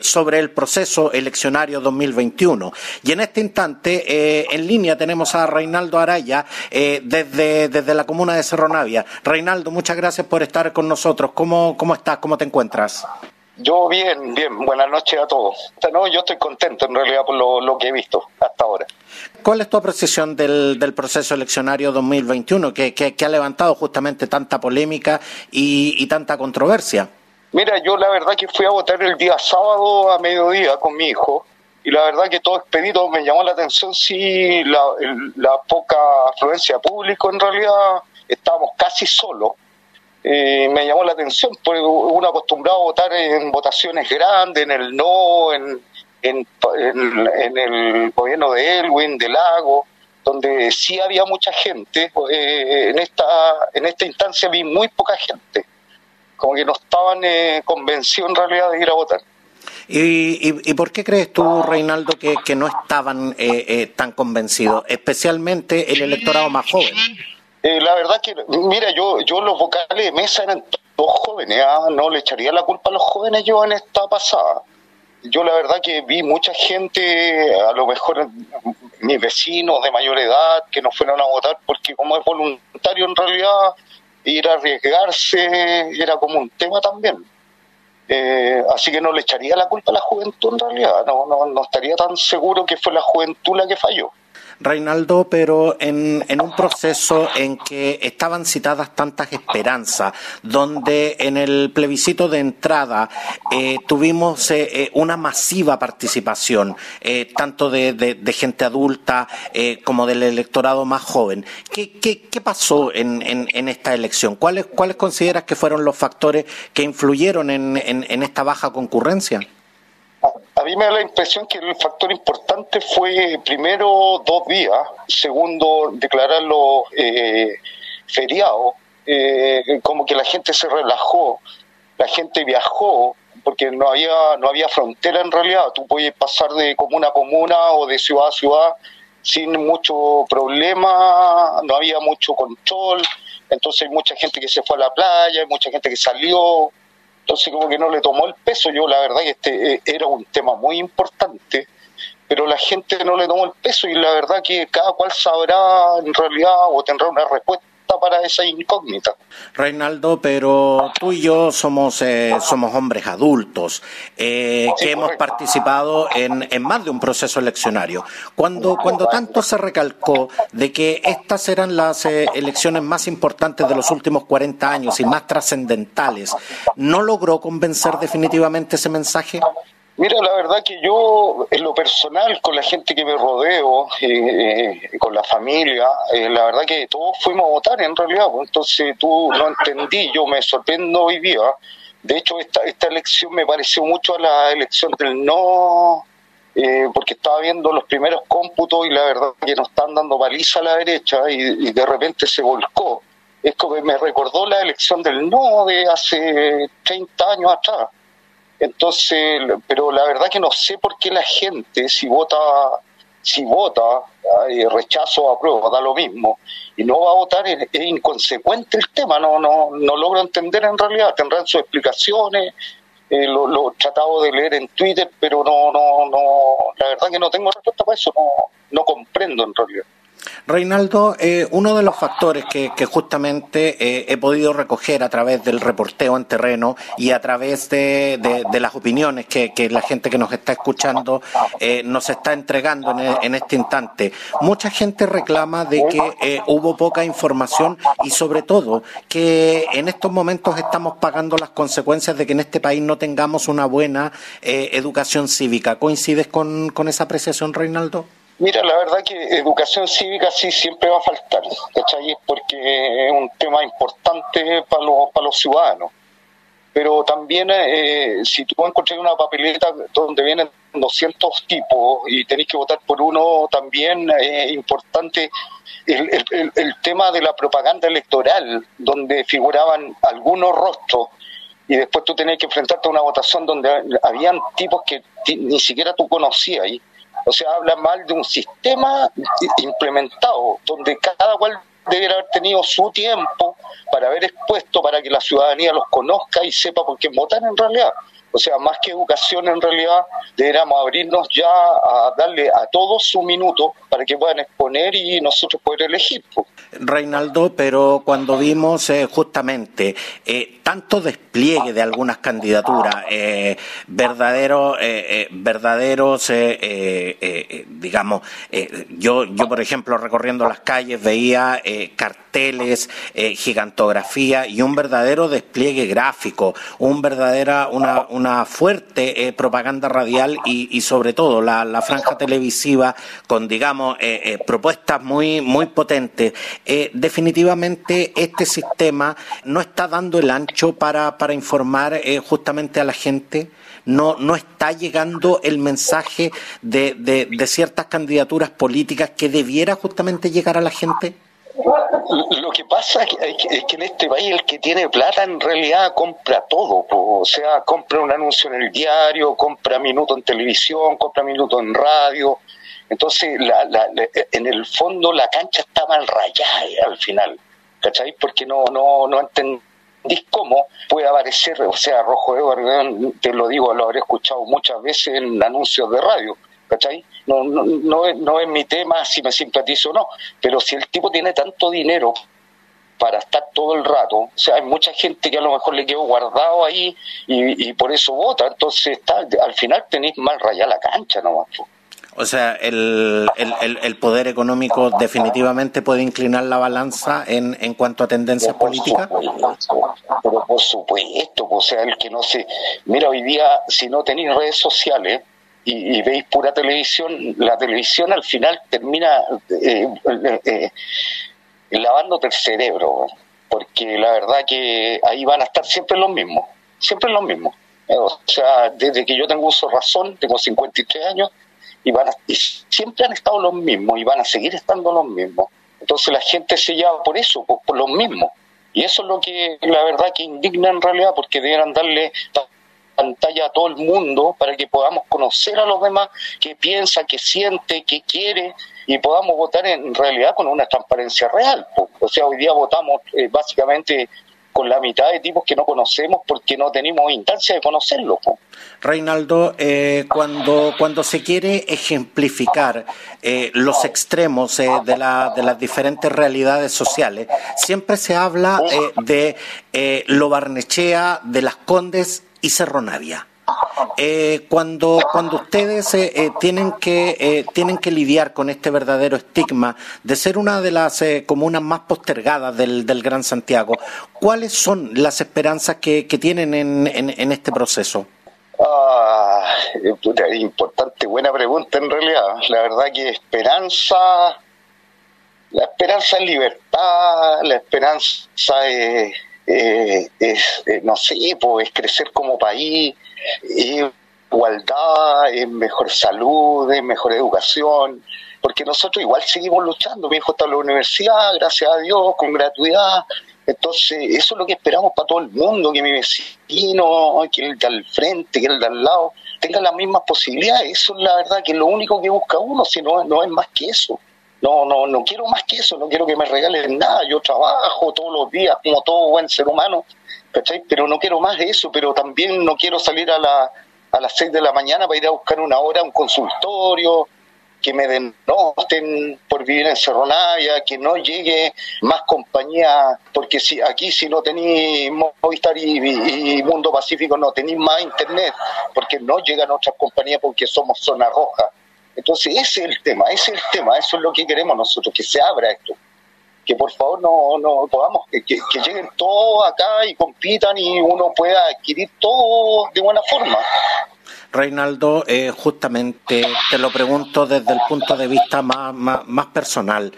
sobre el proceso eleccionario 2021. Y en este instante, en línea, tenemos a Reinaldo Araya desde, desde la comuna de Cerro Navia. Reinaldo, muchas gracias por estar con nosotros. ¿Cómo, cómo estás? ¿Cómo te encuentras? Yo bien, bien. Buenas noches a todos. No, yo estoy contento en realidad por lo, que he visto hasta ahora. ¿Cuál es tu apreciación del, del proceso eleccionario 2021 que, que, ha levantado justamente tanta polémica y, tanta controversia? Mira, yo la verdad que fui a votar el día sábado a mediodía con mi hijo y la verdad que todo expedito me llamó la atención sí la, la poca afluencia de público en realidad estábamos casi solos eh, me llamó la atención, porque uno acostumbrado a votar en votaciones grandes, en el no, en, en, el gobierno de Elwin, de Lago, donde sí había mucha gente. Eh, en, esta, en esta instancia vi muy poca gente, como que no estaban eh, convencidos en realidad de ir a votar. ¿Y, y, por qué crees tú, Reinaldo, que, que no estaban eh, tan convencidos, especialmente el electorado más joven? Eh, la verdad que, mira, yo, yo los vocales de mesa eran todos jóvenes, ¿ah? no le echaría la culpa a los jóvenes yo en esta pasada. Yo la verdad que vi mucha gente, a lo mejor mis vecinos de mayor edad, que no fueron a votar porque como es voluntario en realidad, ir a arriesgarse era como un tema también. Eh, así que no le echaría la culpa a la juventud en realidad, no, no, no estaría tan seguro que fue la juventud la que falló. Reinaldo, pero en, un proceso en que estaban citadas tantas esperanzas, donde en el plebiscito de entrada eh, tuvimos eh, eh, una masiva participación, tanto de, gente adulta como del electorado más joven. ¿Qué, qué, pasó en, en, esta elección? ¿Cuáles, ¿Cuáles consideras que fueron los factores que influyeron en esta baja concurrencia? Mí me da la impresión que el factor importante fue, primero, dos días, segundo, declararlo eh, feriado, eh, como que la gente se relajó, la gente viajó, porque no había, no había frontera en realidad, tú podías pasar de comuna a comuna o de ciudad a ciudad sin mucho problema, no había mucho control, entonces hay mucha gente que se fue a la playa, hay mucha gente que salió, entonces como que no le tomó el peso. Yo la verdad que este eh, era un tema muy importante, pero la gente no le tomó el peso y la verdad que cada cual sabrá en realidad o tendrá una respuesta respuesta para esa incógnita. Reinaldo, pero tú y yo somos, eh, somos hombres adultos eh, que hemos participado en, en, más de un proceso eleccionario. Cuando, cuando tanto se recalcó de que estas eran las eh, elecciones más importantes de los últimos 40 años y más trascendentales, ¿no logró convencer definitivamente ese mensaje? Mira, la verdad que yo, en lo personal, con la gente que me rodeo, eh, eh, con la familia, eh, la verdad que todos fuimos a votar en realidad. Pues, entonces tú no entendí, yo me sorprendo hoy día. De hecho, esta, esta elección me pareció mucho a la elección del no, porque estaba viendo los primeros cómputos y la verdad que nos están dando baliza a la derecha y, y de repente se volcó. Es como me recordó la elección del no de hace 30 años atrás entonces, pero la verdad que no sé por qué la gente, si vota, si vota, rechazo o apruebo, da lo mismo, y no va a votar, es, inconsecuente el tema, no, no, no logro entender en realidad, tendrán sus explicaciones, eh, lo, lo, he tratado de leer en Twitter, pero no, no, no, la verdad que no tengo respuesta para eso, no, no comprendo en realidad. Reinaldo, eh, uno de los factores que, justamente eh, he podido recoger a través del reporteo en terreno y a través de, las opiniones que, la gente que nos está escuchando eh, nos está entregando en, este instante, mucha gente reclama de que hubo poca información y sobre todo que en estos momentos estamos pagando las consecuencias de que en este país no tengamos una buena educación cívica. ¿Coincides con, con esa apreciación, Reinaldo? Mira, la verdad que educación cívica sí siempre va a faltar, ¿cachai? Porque es un tema importante para los, para los ciudadanos. Pero también, eh, si tú encuentras una papeleta donde vienen 200 tipos y tenés que votar por uno, también es importante el, tema de la propaganda electoral, donde figuraban algunos rostros y después tú tenés que enfrentarte a una votación donde habían tipos que ni siquiera tú conocías. O sea, habla mal de un sistema implementado, donde cada cual debería haber tenido su tiempo para haber expuesto, para que la ciudadanía los conozca y sepa por qué votan en realidad. O sea, más que educación en realidad, deberíamos abrirnos ya a darle a todos su minuto para que puedan exponer y nosotros poder elegir. Reinaldo, pero cuando vimos eh, justamente eh, tanto despliegue de algunas candidaturas, eh, verdaderos, verdaderos digamos, yo, yo por ejemplo recorriendo las calles veía carteles, gigantografía y un verdadero despliegue gráfico, un verdadera, una, una fuerte propaganda radial y, sobre todo la, franja televisiva con, digamos, propuestas muy, muy potentes. Eh, definitivamente este sistema no está dando el ancho para, para informar eh, justamente a la gente. No, no está llegando el mensaje de, de, ciertas candidaturas políticas que debiera justamente llegar a la gente. Lo que pasa es que, en este país el que tiene plata en realidad compra todo, o sea, compra un anuncio en el diario, compra minuto en televisión, compra minuto en radio, entonces, la, la, en el fondo la cancha está mal rayada al final, ¿cachai? Porque no, no, no entendís cómo puede aparecer, o sea, Rojo de te lo digo, lo habré escuchado muchas veces en anuncios de radio, ¿cachai? No, no, no, es, no es mi tema si me simpatizo o no, pero si el tipo tiene tanto dinero para estar todo el rato. O sea, hay mucha gente que a lo mejor le quedó guardado ahí y, y por eso vota. Entonces, está, al final tenéis mal rayada la cancha nomás. O sea, el, el, poder económico definitivamente puede inclinar la balanza en, en cuanto a tendencias políticas. pero por supuesto, o sea, el que no se. Mira, hoy día, si no tenéis redes sociales y, veis pura televisión, la televisión al final termina eh, eh, eh, lavándote el cerebro, porque la verdad que ahí van a estar siempre los mismos, siempre los mismos. O sea, desde que yo tengo uso razón, tengo 53 años, y, van y siempre han estado los mismos y van a seguir estando los mismos. Entonces la gente se lleva por eso, por, los mismos. Y eso es lo que la verdad que indigna en realidad, porque deben darle pantalla a todo el mundo para que podamos conocer a los demás, qué piensa, qué siente, qué quiere, y podamos votar en realidad con una transparencia real. O sea, hoy día votamos eh, básicamente con la mitad de tipos que no conocemos porque no tenemos instancia de conocerlos. Reinaldo, eh, cuando, cuando se quiere ejemplificar eh, los extremos de, la, de las diferentes realidades sociales, siempre se habla de lo Barnechea, de las Condes y Cerro Navia. Eh, cuando, cuando ustedes eh, eh, tienen, que, tienen que lidiar con este verdadero estigma de ser una de las comunas más postergadas del, del, Gran Santiago, ¿cuáles son las esperanzas que, tienen en, en, este proceso? Ah, importante, buena pregunta en realidad. La verdad que esperanza, la esperanza es libertad, la esperanza es, es no sé, pues, es crecer como país, igualdad, en mejor salud, en mejor educación, porque nosotros igual seguimos luchando. Mi hijo está en la universidad, gracias a Dios, con gratuidad. Entonces, eso es lo que esperamos para todo el mundo, que mi vecino, que el de al frente, que el de al lado, tenga las mismas posibilidades. Eso es la verdad que es lo único que busca uno, si no, no es más que eso. No, no, no quiero más que eso, no quiero que me regalen nada. Yo trabajo todos los días como todo buen ser humano pero no quiero más de eso, pero también no quiero salir a, la, a las 6 de la mañana para ir a buscar una hora a un consultorio, que me denoten por vivir en Cerro Navia, que no llegue más compañía, porque si aquí si no tenéis Movistar y, Mundo Pacífico no tenéis más internet, porque no llegan otras compañías porque somos zona roja. Entonces ese es el tema, ese es el tema, eso es lo que queremos nosotros, que se abra esto que por favor no, no podamos, que, que, lleguen todos acá y compitan y uno pueda adquirir todo de buena forma. Reinaldo, eh, justamente te lo pregunto desde el punto de vista más, más, más personal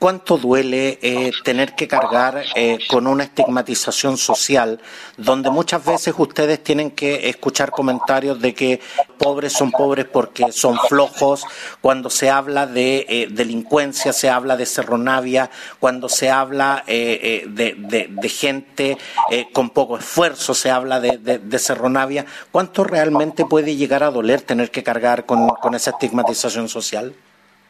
cuánto duele eh, tener que cargar eh, con una estigmatización social, donde muchas veces ustedes tienen que escuchar comentarios de que pobres son pobres porque son flojos, cuando se habla de eh, delincuencia, se habla de serronavia, cuando se habla de, gente con poco esfuerzo, se habla de, de, serronavia, ¿cuánto realmente puede llegar a doler tener que cargar con esa estigmatización social?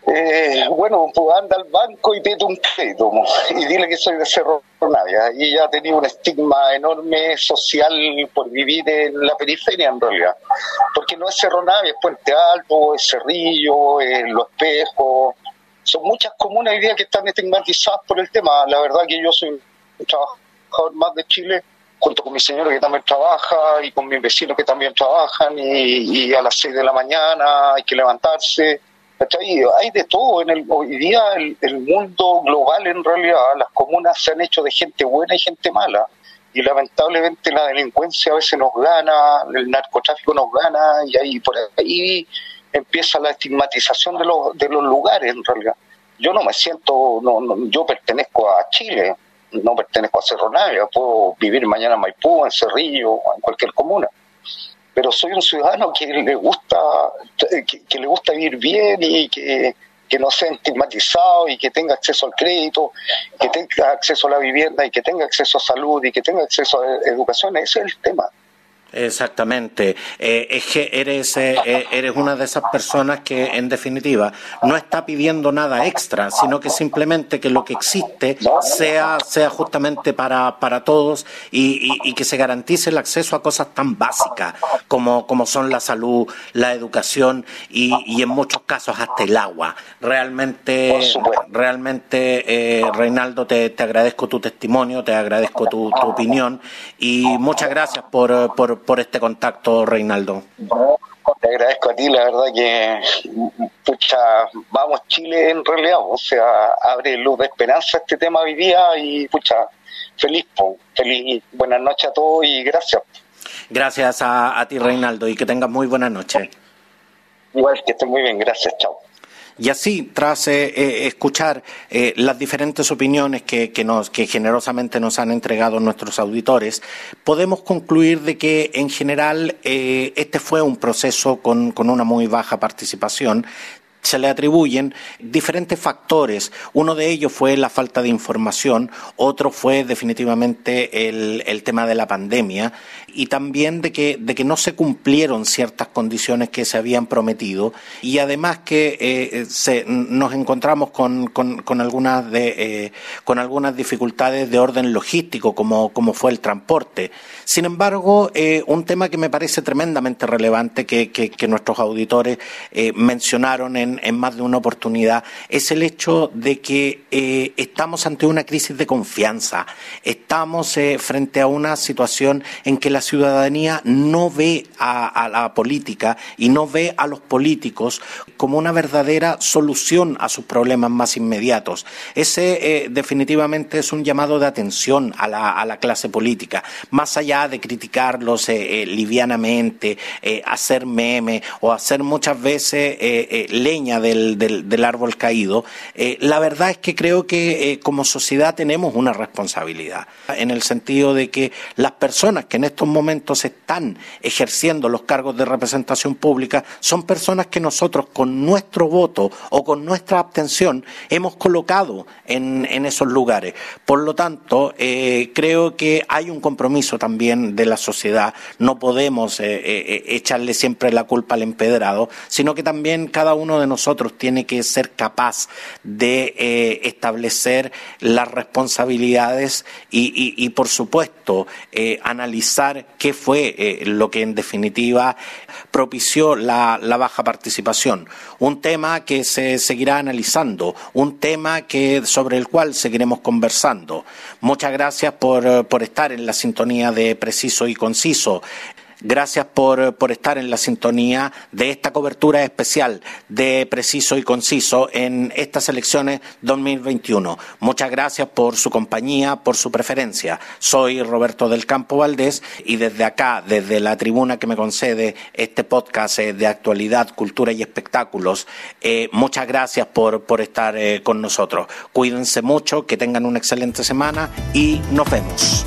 Eh, bueno, pues anda al banco y pide un crédito y dile que soy de Cerro Navia. Y ya tenía un estigma enorme social por vivir en la periferia en realidad. Porque no es Cerro Navia, es Puente Alto, es Cerrillo, es Los Espejos. Son muchas comunas hoy día que están estigmatizadas por el tema. La verdad que yo soy un trabajador más de Chile junto con mi señora que también trabaja y con mis vecinos que también trabajan y, y a las 6 de la mañana hay que levantarse hay de todo. En el, hoy día el, mundo global, en realidad, las comunas se han hecho de gente buena y gente mala. Y lamentablemente la delincuencia a veces nos gana, el narcotráfico nos gana, y ahí por ahí empieza la estigmatización de los, de los lugares, en realidad. Yo no me siento, no, yo pertenezco a Chile, no pertenezco a Cerro Navia, puedo vivir mañana en Maipú, en Cerrillo, en cualquier comuna pero soy un ciudadano que le gusta, que, le gusta vivir bien y que, que no sea estigmatizado y que tenga acceso al crédito, que tenga acceso a la vivienda y que tenga acceso a salud y que tenga acceso a educación. Ese es el tema. Exactamente. Eh, es que eres, eh, eh, eres una de esas personas que, en definitiva, no está pidiendo nada extra, sino que simplemente que lo que existe sea, sea justamente para, para todos y, y, que se garantice el acceso a cosas tan básicas como, como son la salud, la educación y, y en muchos casos hasta el agua. Realmente, realmente Reinaldo, te, te, agradezco tu testimonio, te agradezco tu, tu opinión y muchas gracias por, por por este contacto, Reinaldo. Te agradezco a ti, la verdad que, pucha, vamos Chile en realidad, o sea, abre luz de esperanza este tema hoy día y, pucha, feliz, feliz, buenas noches a todos y gracias. Gracias a, a ti, Reinaldo, y que tengas muy buenas noches. Igual, que estés muy bien, gracias, chao. Y así, tras eh, eh, escuchar eh, las diferentes opiniones que, generosamente nos han entregado nuestros auditores, podemos concluir de que en general este fue un proceso con una muy baja participación se le atribuyen diferentes factores. Uno de ellos fue la falta de información, otro fue definitivamente el, tema de la pandemia y también de que, de que no se cumplieron ciertas condiciones que se habían prometido y además que eh, se, nos encontramos con, con, algunas de, eh, con algunas dificultades de orden logístico como, como fue el transporte. Sin embargo, eh, un tema que me parece tremendamente relevante que, que, nuestros auditores mencionaron en en, más de una oportunidad, es el hecho de que eh, estamos ante una crisis de confianza, estamos eh, frente a una situación en que la ciudadanía no ve a, la política y no ve a los políticos como una verdadera solución a sus problemas más inmediatos. Ese eh, definitivamente es un llamado de atención a la, la clase política, más allá de criticarlos livianamente, hacer meme o hacer muchas veces leña del, árbol caído, eh, la verdad es que creo que eh, como sociedad tenemos una responsabilidad, en el sentido de que las personas que en estos momentos están ejerciendo los cargos de representación pública son personas que nosotros con nuestro voto o con nuestra abstención hemos colocado en, esos lugares. Por lo tanto, eh, creo que hay un compromiso también de la sociedad, no podemos echarle siempre la culpa al empedrado, sino que también cada uno de nosotros tiene que ser capaz de eh, establecer las responsabilidades y, por supuesto, eh, qué fue eh, lo que en definitiva propició la, baja participación. Un tema que se seguirá analizando, un tema que, sobre el cual seguiremos conversando. Muchas gracias por, por estar en la sintonía de Preciso y Conciso. Gracias por, por, estar en la sintonía de esta cobertura especial de Preciso y Conciso en estas elecciones 2021. Muchas gracias por su compañía, por su preferencia. Soy Roberto del Campo Valdés y desde acá, desde la tribuna que me concede este podcast eh, de actualidad, cultura y espectáculos, eh, muchas gracias por, por estar eh, con nosotros. Cuídense mucho, que tengan una excelente semana y nos vemos